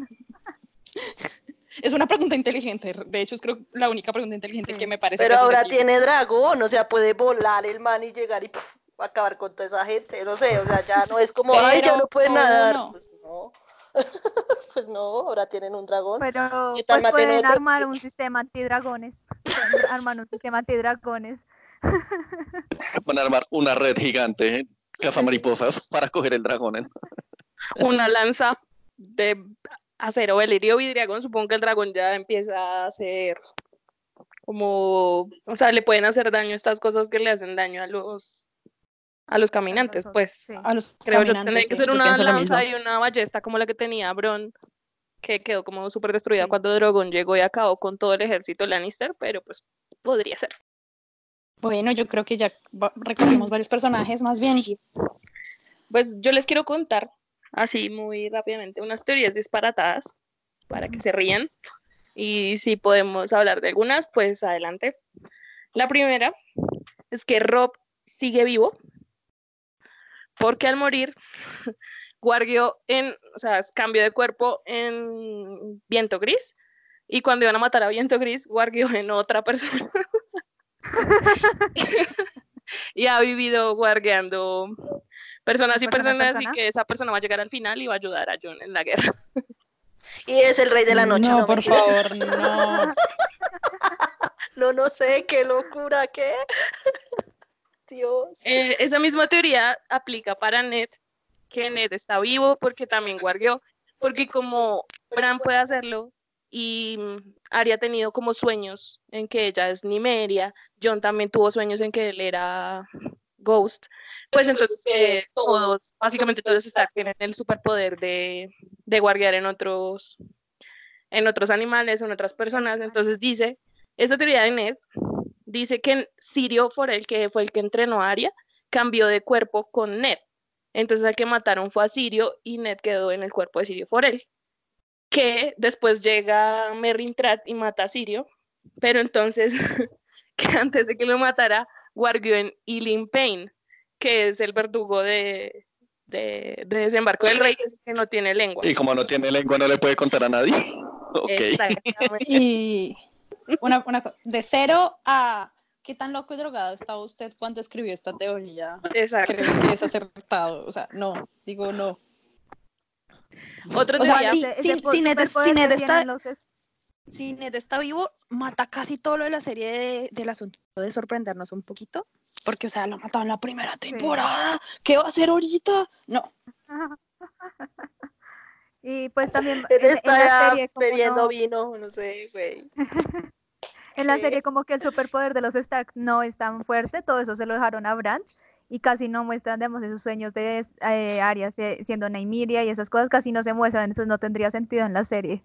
Es una pregunta inteligente. De hecho, es creo la única pregunta inteligente Sí. que me parece. Pero ahora tiene dragón, o sea, puede volar el man y llegar y puf, acabar con toda esa gente. No sé, o sea, ya no es como, ay, ya Pero no puede nadar. no. Pues no. pues no, ahora tienen un dragón. Pero ¿Qué tal pues pueden otro? armar un sistema antidragones. Pueden armar un sistema antidragones. Van a armar una red gigante, ¿eh? mariposas para coger el dragón. ¿eh? Una lanza de acero, velirio, vidriagón. Supongo que el dragón ya empieza a hacer como, o sea, le pueden hacer daño estas cosas que le hacen daño a los a los caminantes, pues. sí. A los Creo tendría que ser una lanza y una ballesta como la que tenía Bron, que quedó como súper destruida Sí. cuando Drogon llegó y acabó con todo el ejército Lannister, pero pues podría ser. Bueno, yo creo que ya recorrimos varios personajes, más bien. Sí. Pues yo les quiero contar, así muy rápidamente, unas teorías disparatadas para que se rían. Y si podemos hablar de algunas, pues adelante. La primera es que Rob sigue vivo porque al morir guardió en, o sea, cambió de cuerpo en Viento Gris y cuando iban a matar a Viento Gris guardió en otra persona. y ha vivido guardeando personas y ¿Persona personas persona? y que esa persona va a llegar al final y va a ayudar a John en la guerra. Y es el rey de la noche. No, No, por favor, no. No, no sé, qué locura, qué. Dios. Eh, esa misma teoría aplica para Ned, que Ned está vivo porque también guardió, porque como Bran puede hacerlo y mm, Arya ha tenido como sueños en que ella es Nimeria, John también tuvo sueños en que él era Ghost, pues entonces eh, todos, básicamente todos Stark tienen el superpoder de, de guardiar en otros, en otros animales, en otras personas, entonces dice, esta teoría de Ned dice que Sirio el que fue el que entrenó a Arya, cambió de cuerpo con Ned, entonces el que mataron fue a Sirio y Ned quedó en el cuerpo de Sirio Forel que después llega Merintrat y mata a Sirio, pero entonces que antes de que lo matara, guardió en Ilin Payne, que es el verdugo de, de, desembarco del rey, que no tiene lengua. Y como no tiene lengua, no le puede contar a nadie. Y una, una, de cero a qué tan loco y drogado estaba usted cuando escribió esta teoría. Exacto. Creo que es acertado. O sea, no, digo no. Otro o sea, si, si, Ned, está, si Ned está vivo, mata casi todo lo de la serie de, del asunto de sorprendernos un poquito. Porque, o sea, lo matado en la primera temporada. ¿Qué va a hacer ahorita? No. y pues también Él está en la serie, bebiendo vino, no sé, güey. en la serie como que el superpoder de los Starks no es tan fuerte, todo eso se lo dejaron a Bran y casi no muestran, digamos, esos sueños de eh, Arya siendo Naimiria y esas cosas casi no se muestran, entonces no tendría sentido en la serie.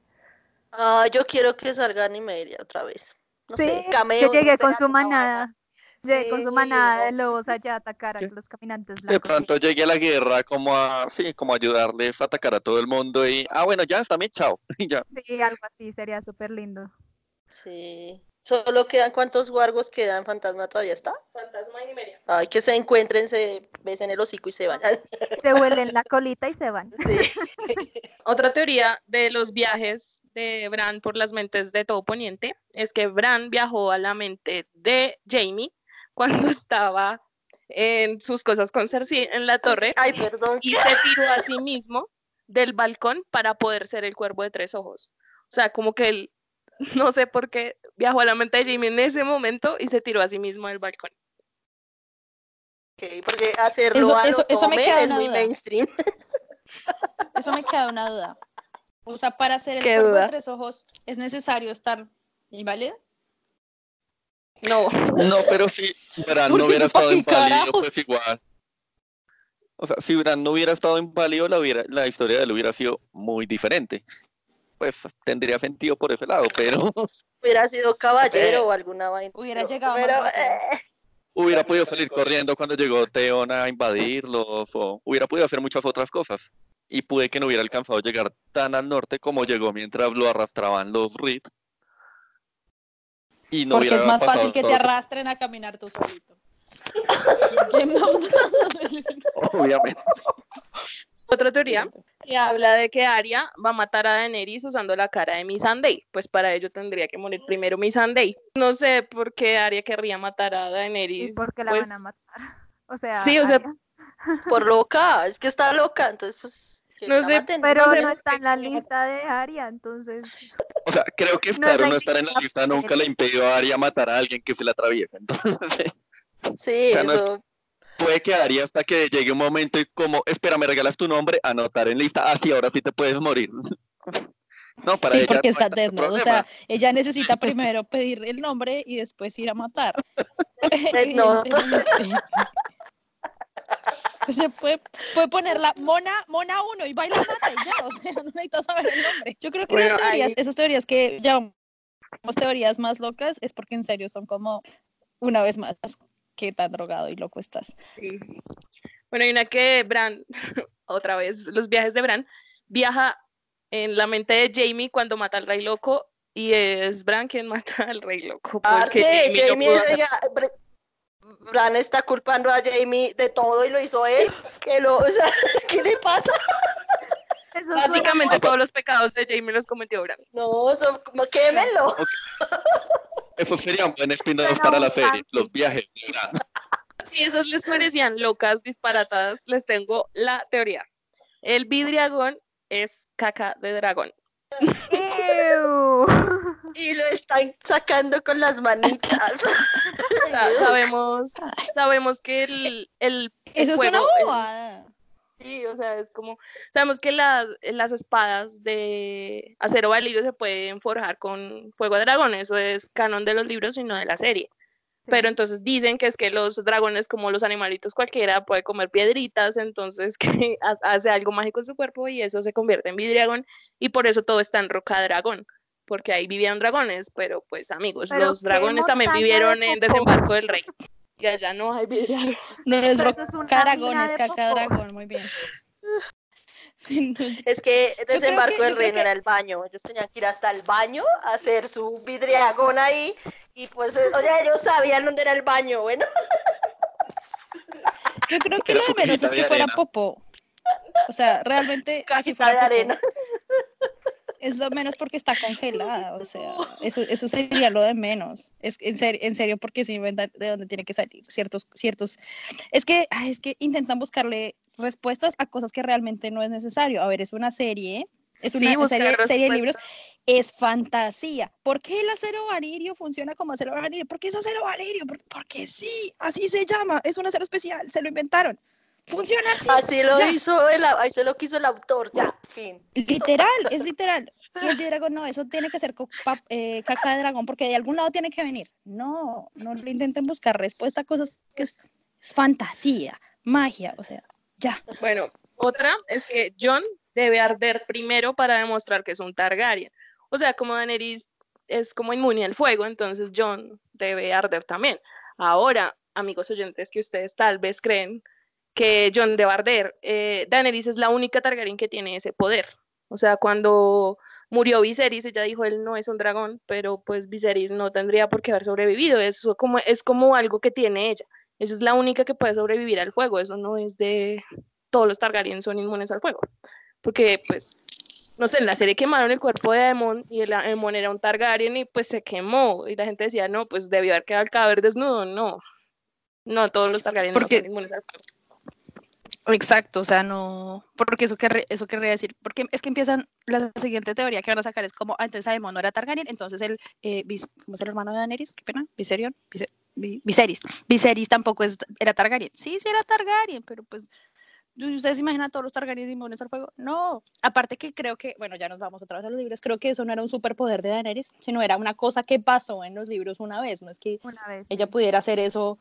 Ah, yo quiero que salga Naimiria otra vez. No sí, sé, cameo, que llegue con su manada. Llegue con su manada de lobos allá a atacar a los caminantes blancos. De pronto llegue a la guerra como a, sí, como a ayudarles a atacar a todo el mundo y, ah, bueno, ya, también, chao. ya. Sí, algo así, sería súper lindo. Sí. Solo quedan cuántos guargos quedan, fantasma todavía está. Fantasma y media. Ay, que se encuentren, se besen el hocico y se van. Se huelen la colita y se van. Sí. Otra teoría de los viajes de Bran por las mentes de todo Poniente es que Bran viajó a la mente de Jamie cuando estaba en sus cosas con Cersei en la torre. Ay, perdón. Y se tiró a sí mismo del balcón para poder ser el cuervo de tres ojos. O sea, como que él no sé por qué viajó a la mente de Jamie en ese momento y se tiró a sí mismo del balcón. Ok, porque hacerlo eso, eso, me queda es muy mainstream. Eso me queda una duda. O sea, para hacer el cuerpo de tres ojos, ¿es necesario estar inválido? No. No, pero si Bran no hubiera estado inválido, pues igual. O sea, si Bran no hubiera estado inválido, la, hubiera, la historia de él hubiera sido muy diferente pues tendría sentido por ese lado, pero... Hubiera sido caballero o alguna vaina. Hubiera llegado eh. Hubiera podido salir corriendo cuando llegó Theon a invadirlos, o hubiera podido hacer muchas otras cosas. Y pude que no hubiera alcanzado a llegar tan al norte como llegó mientras lo arrastraban los Reed. Y no Porque es más fácil que te arrastren a caminar tú solito. Obviamente. Otra teoría que habla de que Arya va a matar a Daenerys usando la cara de Missandei. Pues para ello tendría que morir primero Missandei. No sé por qué Arya querría matar a Daenerys. ¿Y por qué la pues van a matar? O sea, sí, o sea, por loca, es que está loca, entonces pues no sé, pero no, está en la lista de Arya, entonces. O sea, creo que estar no no estar en la lista nunca le impidió a Arya matar a alguien que se la atraviesa. Entonces, sí, eso puede quedar hasta que llegue un momento y como, espera, me regalas tu nombre, anotar en lista, así ahora sí te puedes morir. No, para sí, porque está dead O sea, ella necesita primero pedir el nombre y después ir a matar. no. Entonces puede, puede ponerla mona, mona uno y baila mata y ya, o sea, no necesita saber el nombre. Yo creo que las teorías, esas teorías que llamamos teorías más locas es porque en serio son como una vez más qué tan drogado y loco estás. Sí. Bueno, hay una que Bran, otra vez, los viajes de Bran, viaja en la mente de Jamie cuando mata al rey loco y es Bran quien mata al rey loco. Ah, sí, Jamie, Bran está culpando a Jamie de todo y lo hizo él. ¿Qué, lo, o sea, ¿qué le pasa? Básicamente todos los pecados de Jamie los cometió Bran. No, son, como quémelo. Eso sería un buen spin para la serie, los viajes. Si esos les parecían locas, disparatadas, les tengo la teoría. El vidriagón es caca de dragón. y lo están sacando con las manitas. sabemos, sabemos que el, el, Eso es una bobada. Sí, o sea, es como, sabemos que las, las espadas de acero valirio se pueden forjar con fuego de dragón, eso es canon de los libros y no de la serie. Pero entonces dicen que es que los dragones, como los animalitos cualquiera, puede comer piedritas, entonces que hace algo mágico en su cuerpo y eso se convierte en vidriagón y por eso todo está en roca dragón, porque ahí vivieron dragones, pero pues amigos, los dragones también vivieron en Desembarco del Rey que allá no hay vidrio. No es dragón, es caca dragón, muy bien. Es que desembarco del reino era el baño. Ellos tenían que ir hasta el baño a hacer su vidriagón ahí. Y pues, eh, oye, ellos sabían dónde era el baño. Bueno. Yo creo que lo de menos es que fuera popó. O sea, realmente casi fuera de arena es lo menos porque está congelada, o sea, eso, eso sería lo de menos. Es en, en serio porque se inventan de dónde tiene que salir ciertos, ciertos. Es que, es que intentan buscarle respuestas a cosas que realmente no es necesario. A ver, es una serie, es una serie, serie, de libros, es fantasía. ¿Por qué el acero valirio funciona como acero valirio? ¿Por qué es acero valirio? Porque sí, así se llama, es un acero especial, se lo inventaron. Funciona así. lo hizo el, así lo quiso el autor, ya, fin. Literal, es literal. Y el dragón, no, eso tiene que ser eh, caca de dragón, porque de algún lado tiene que venir. No, no le intenten buscar respuesta a cosas que es, fantasía, magia, o sea, ya. Bueno, otra es que John debe arder primero para demostrar que es un Targaryen. O sea, como Daenerys es como inmune al fuego, entonces John debe arder también. Ahora, amigos oyentes, que ustedes tal vez creen que John de Barder. Eh, Daenerys es la única Targaryen que tiene ese poder. O sea, cuando murió Viserys, ella dijo, él no es un dragón, pero pues Viserys no tendría por qué haber sobrevivido. Eso como, es como algo que tiene ella. Esa es la única que puede sobrevivir al fuego. Eso no es de todos los Targaryen son inmunes al fuego. Porque, pues, no sé, en la serie quemaron el cuerpo de Aemon y el Aemon era un Targaryen y pues se quemó. Y la gente decía, no, pues debió haber quedado el cadáver desnudo. No, no, todos los Targaryen no son inmunes al fuego. Exacto, o sea, no, porque eso, querría, eso querría decir, porque es que empiezan, la siguiente teoría que van a sacar es como, ah, entonces Aemon no era Targaryen, entonces el, eh, ¿cómo es el hermano de Daenerys? ¿Qué pena? Viserion, Viserys, Viserys tampoco es, era Targaryen, sí, sí era Targaryen, pero pues, ¿ustedes se imaginan a todos los Targaryen inmunes al fuego? No, aparte que creo que, bueno, ya nos vamos otra vez a los libros, creo que eso no era un superpoder de Daenerys, sino era una cosa que pasó en los libros una vez, no es que ella pudiera hacer eso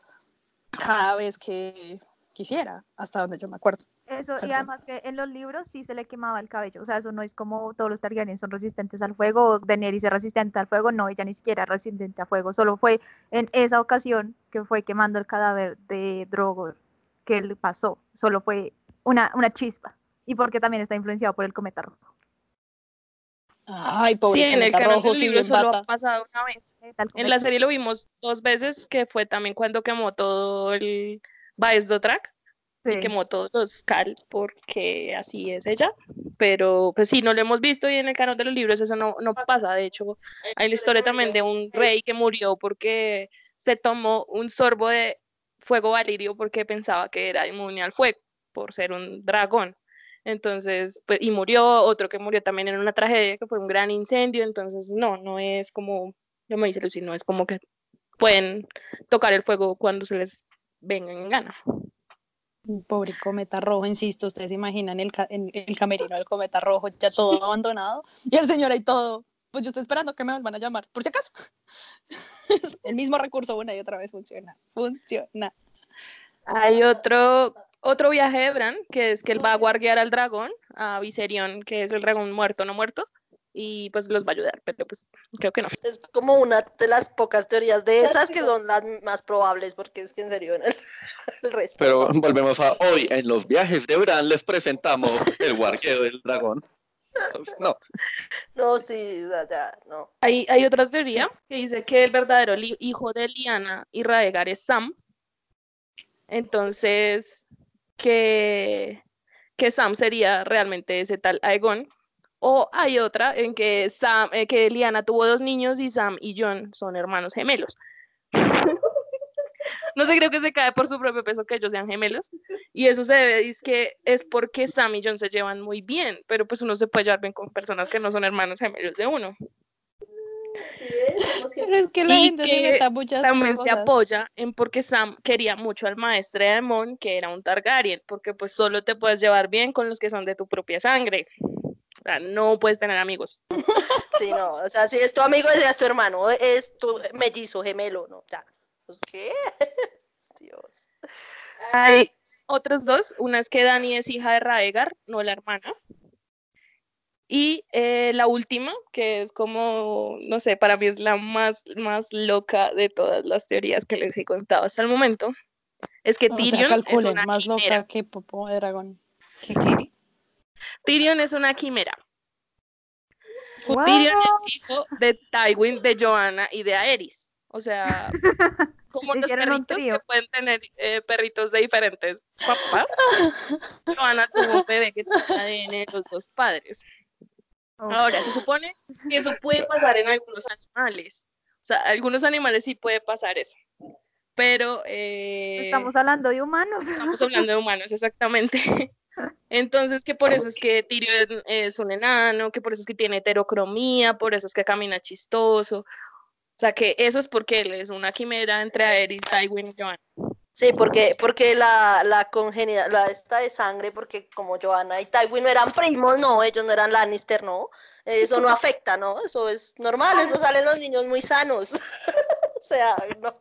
cada vez que quisiera, hasta donde yo me acuerdo. Eso, y además que en los libros sí se le quemaba el cabello, o sea, eso no es como todos los Targaryen son resistentes al fuego, o Daenerys es resistente al fuego, no, ella ni siquiera es resistente al fuego, solo fue en esa ocasión que fue quemando el cadáver de Drogo que le pasó, solo fue una, una chispa, y porque también está influenciado por el cometa rojo. Ay, pobre sí, en el canal del libro solo ha pasado una vez. En la serie lo vimos dos veces, que fue también cuando quemó todo el Baez Dotrak y quemó todos los Cal porque así es ella, pero pues sí, no lo hemos visto y en el canal de los libros eso no, no pasa, de hecho hay la historia también de un rey que murió porque se tomó un sorbo de fuego valirio porque pensaba que era inmune al fuego por ser un dragón. Entonces, pues, y murió, otro que murió también en una tragedia que fue un gran incendio, entonces no, no es como, no me dice Lucy, no es como que pueden tocar el fuego cuando se les vengan en gana. Pobre cometa rojo, insisto, ustedes se imaginan el, el camerino del cometa rojo ya todo abandonado y el señor ahí todo, pues yo estoy esperando que me van a llamar, por si acaso. el mismo recurso una y otra vez funciona, funciona. Hay otro, otro viaje de Bran, que es que él va a guardiar al dragón, a Viserion, que es el dragón muerto, no muerto, y pues los va a ayudar, pero pues creo que no. Es como una de las pocas teorías de esas que son las más probables, porque es que en serio, el, resto. Pero volvemos a hoy, en los viajes de Bran les presentamos el guarqueo del dragón. No. No, sí, ya, no. Hay, hay otra teoría que dice que el verdadero hijo de Liana y Raegar es Sam. Entonces, que, que Sam sería realmente ese tal Aegon, o hay otra en que, Sam, eh, que Liana tuvo dos niños y Sam y John son hermanos gemelos. no sé, creo que se cae por su propio peso que ellos sean gemelos. Y eso se debe, es que es porque Sam y John se llevan muy bien, pero pues uno se puede llevar bien con personas que no son hermanos gemelos de uno. Pero es que la Y gente se que meta muchas también se apoya en porque Sam quería mucho al maestre de Mon, que era un Targaryen, porque pues solo te puedes llevar bien con los que son de tu propia sangre. Sea, no puedes tener amigos. Sí, no, o sea, si es tu amigo, es tu hermano, es tu mellizo, gemelo, ¿no? Ya. Pues, ¿Qué? Dios. Hay otros dos. Una es que Dani es hija de Raegar, no la hermana. Y eh, la última, que es como, no sé, para mí es la más, más loca de todas las teorías que les he contado hasta el momento, es que O sea, Tyrion es una más quimera. loca que Popo de Dragón. ¿Qué qué? Tyrion es una quimera. What? Tyrion es hijo de Tywin, de Joanna y de Aerys. O sea, como los perritos que pueden tener eh, perritos de diferentes papás. Joanna tuvo un bebé que tiene ADN de los dos padres. Oh. Ahora, se supone que eso puede pasar en algunos animales. O sea, algunos animales sí puede pasar eso. Pero eh, Estamos hablando de humanos. estamos hablando de humanos, exactamente. Entonces, que por eso es que Tyrion es un enano, que por eso es que tiene heterocromía, por eso es que camina chistoso. O sea, que eso es porque él es una quimera entre Aerys, Tywin y Joanna. Sí, porque, porque la, la congenidad, la esta de sangre, porque como Joanna y Tywin no eran primos, no, ellos no eran Lannister, no, eso no afecta, ¿no? Eso es normal, eso salen los niños muy sanos. o sea, no,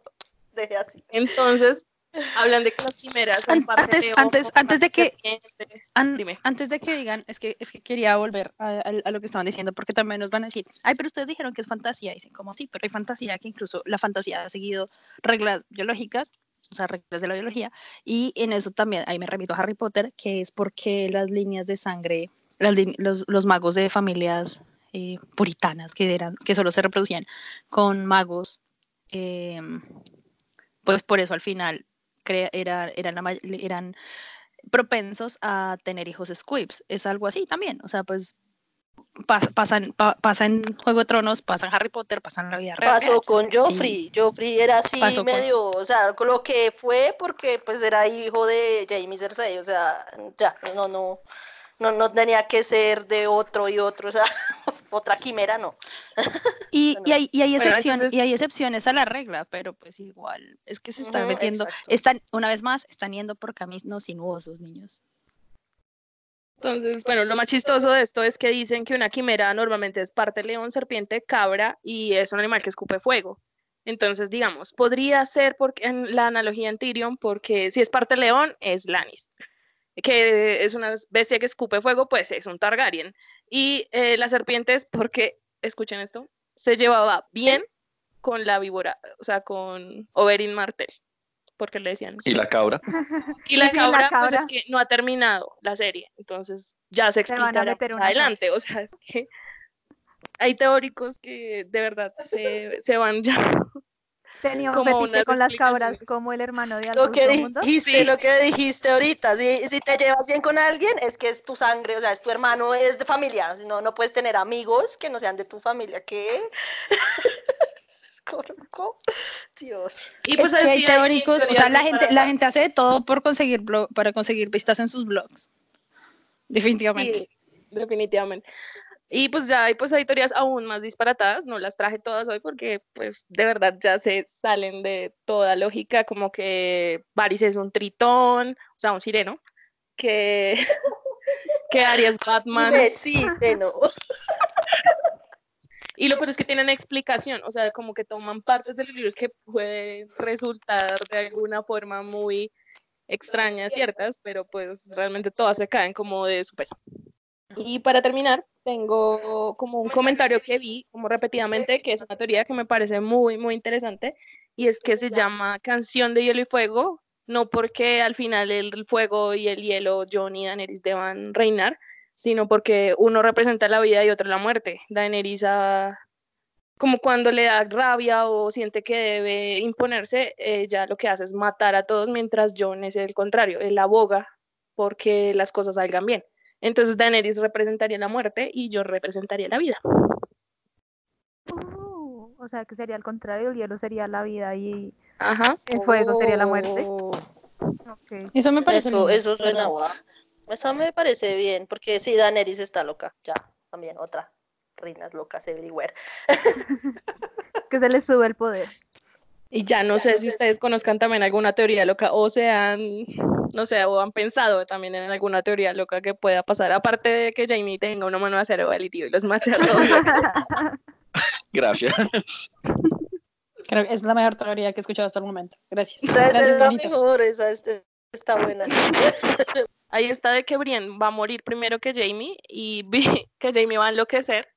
deje así. Entonces, hablan de que las quimeras son parte antes- de antes- ojos, antes de que- serpiente. An- Dime. Antes de que digan, es que, es que quería volver a, a- a lo que estaban diciendo, porque también nos van a decir, ay, pero ustedes dijeron que es fantasía. Dicen, como sí, pero hay fantasía que incluso la fantasía ha seguido reglas biológicas, o sea, reglas de la biología, y en eso también, ahí me remito a Harry Potter, que es porque las líneas de sangre, las los, los magos de familias eh, puritanas que, eran, que solo se reproducían con magos, em, pues por eso al final era, eran, la may- eran propensos a tener hijos squibs. Es algo así también. O sea, pues pas- pasan, pa- pasa en Juego de Tronos, pasa en Harry Potter, pasa en la vida real. Pasó con Joffrey, Joffrey era así Pasó con- medio, o sea, con lo que fue porque pues era hijo de Jaime Cersei, o sea, ya, no, no, no, no tenía que ser de otro y otro, o sea, otra quimera, no. Y, y hay, y hay Bueno, excepciones, entonces- y hay excepciones a la regla, pero pues igual, es que se están metiendo, exacto. están, una vez más, están yendo por caminos sinuosos, niños. Entonces, bueno, lo más chistoso de esto es que dicen que una quimera normalmente es parte león, serpiente, cabra y es un animal que escupe fuego. Entonces, digamos, podría ser porque en la analogía en Tyrion, porque si es parte león, es Lannister. Que es una bestia que escupe fuego, pues es un Targaryen. Y eh, la serpiente es porque, escuchen esto, se llevaba bien con la víbora, o sea, con Oberyn Martell, porque le decían Y la cabra. y la cabra, pues es que no ha terminado la serie, entonces ya se explicará más adelante. O sea, es que hay teóricos que de verdad se, se van ya. Tenía un como fetiche con las cabras como el hermano de Lo Albus que Mundo. dijiste, Sí. lo que dijiste ahorita, si, si te llevas bien con alguien, es que es tu sangre, o sea, es tu hermano, es de familia, no, no puedes tener amigos que no sean de tu familia, ¿qué? Dios. Y es que hay teóricos, o sea, la gente, la gente hace de todo por conseguir blog, para conseguir vistas en sus blogs. Definitivamente. Sí, definitivamente. Y pues ya hay, pues hay teorías aún más disparatadas, no las traje todas hoy porque pues de verdad ya se salen de toda lógica, como que Varys es un tritón, o sea, un sireno, que, que Arias Batman. Sí. Y lo peor es que tienen explicación, o sea, como que toman partes de los libros que pueden resultar de alguna forma muy extrañas, ciertas, pero pues realmente todas se caen como de su peso. Y para terminar, tengo como un comentario que vi como repetidamente, que es una teoría que me parece muy, muy interesante, y es que se llama Canción de Hielo y Fuego, no porque al final el fuego y el hielo, Jon y Daenerys deban reinar, sino porque uno representa la vida y otro la muerte. Daenerys ha- como cuando le da rabia o siente que debe imponerse, ella lo que hace es matar a todos, mientras Jon es el contrario, él aboga porque las cosas salgan bien. Entonces Daenerys representaría la muerte y Jon representaría la vida. Uh, o sea que sería al contrario, el hielo sería la vida y Ajá. el fuego sería la muerte. Oh. Eso me parece Eso, eso suena guau. Eso me parece bien, porque sí, Daenerys está loca, ya, también, otra. reinas locas everywhere. que se les sube el poder. Y ya no sé si ustedes conozcan también alguna teoría loca o sean, no sé, o han pensado también en alguna teoría loca que pueda pasar, aparte de que Jamie tenga una mano de acero y y los mate a todos. Gracias. Creo que es la mejor teoría que he escuchado hasta el momento. Gracias. Esa Gracias, es la mejor, esa este- está buena. Ahí está de que Brienne va a morir primero que Jamie y vi que Jamie va a enloquecer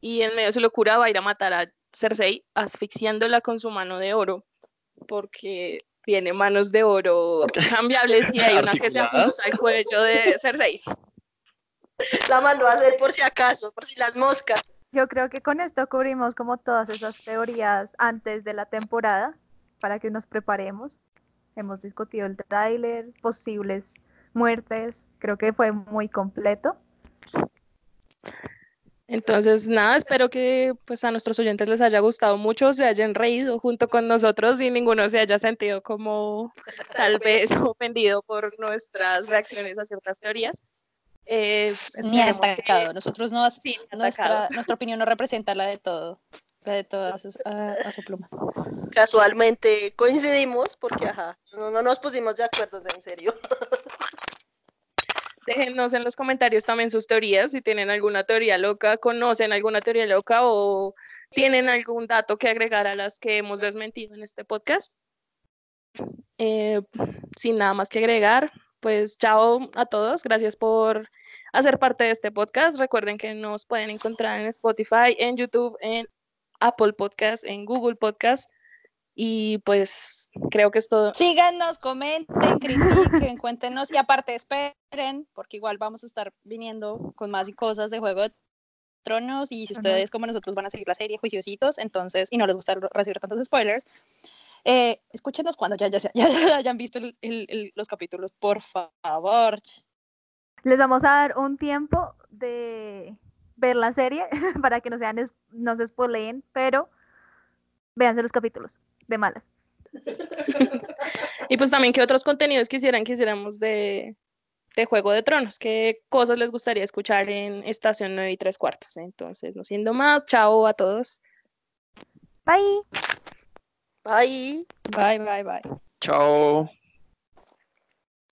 y en medio de su locura va a ir a matar a Cersei asfixiándola con su mano de oro porque tiene manos de oro cambiables y hay una que se ajusta al cuello de Cersei. La mandó a hacer por si acaso, por si las moscas. Yo creo que con esto cubrimos como todas esas teorías antes de la temporada para que nos preparemos. Hemos discutido el tráiler, posibles muertes, creo que fue muy completo. Entonces, nada, espero que pues a nuestros oyentes les haya gustado mucho, se hayan reído junto con nosotros y ninguno se haya sentido como tal vez ofendido por nuestras reacciones a ciertas teorías. Eh, Ni esperemos que- atacado. Nosotros no, sí, nuestra, nuestra opinión no representa la de todo, la de toda su, a, a su pluma. Casualmente coincidimos porque, ajá, no, no nos pusimos de acuerdo, en serio. Déjenos en los comentarios también sus teorías, si tienen alguna teoría loca, conocen alguna teoría loca o tienen algún dato que agregar a las que hemos desmentido en este podcast. Eh, sin nada más que agregar, pues chao a todos, gracias por hacer parte de este podcast. Recuerden que nos pueden encontrar en Spotify, en YouTube, en Apple Podcast, en Google Podcast y pues creo que es todo. Síganos, comenten, critiquen, cuéntenos y aparte esperen, porque igual vamos a estar viniendo con más cosas de Juego de Tronos y si ustedes como nosotros van a seguir la serie juiciositos, entonces, y no les gusta recibir tantos spoilers, eh, escúchenos cuando ya, ya, se- ya- ya hayan visto el- el- el- los capítulos, por favor. Les vamos a dar un tiempo de ver la serie para que no sean no se spoileen, pero véanse los capítulos de malas. Y pues también qué otros contenidos quisieran que hiciéramos de, de Juego de Tronos, qué cosas les gustaría escuchar en Estación 9 y 3 cuartos. Entonces, no siendo más, chao a todos. Bye. Bye. Bye, bye, bye. Chao.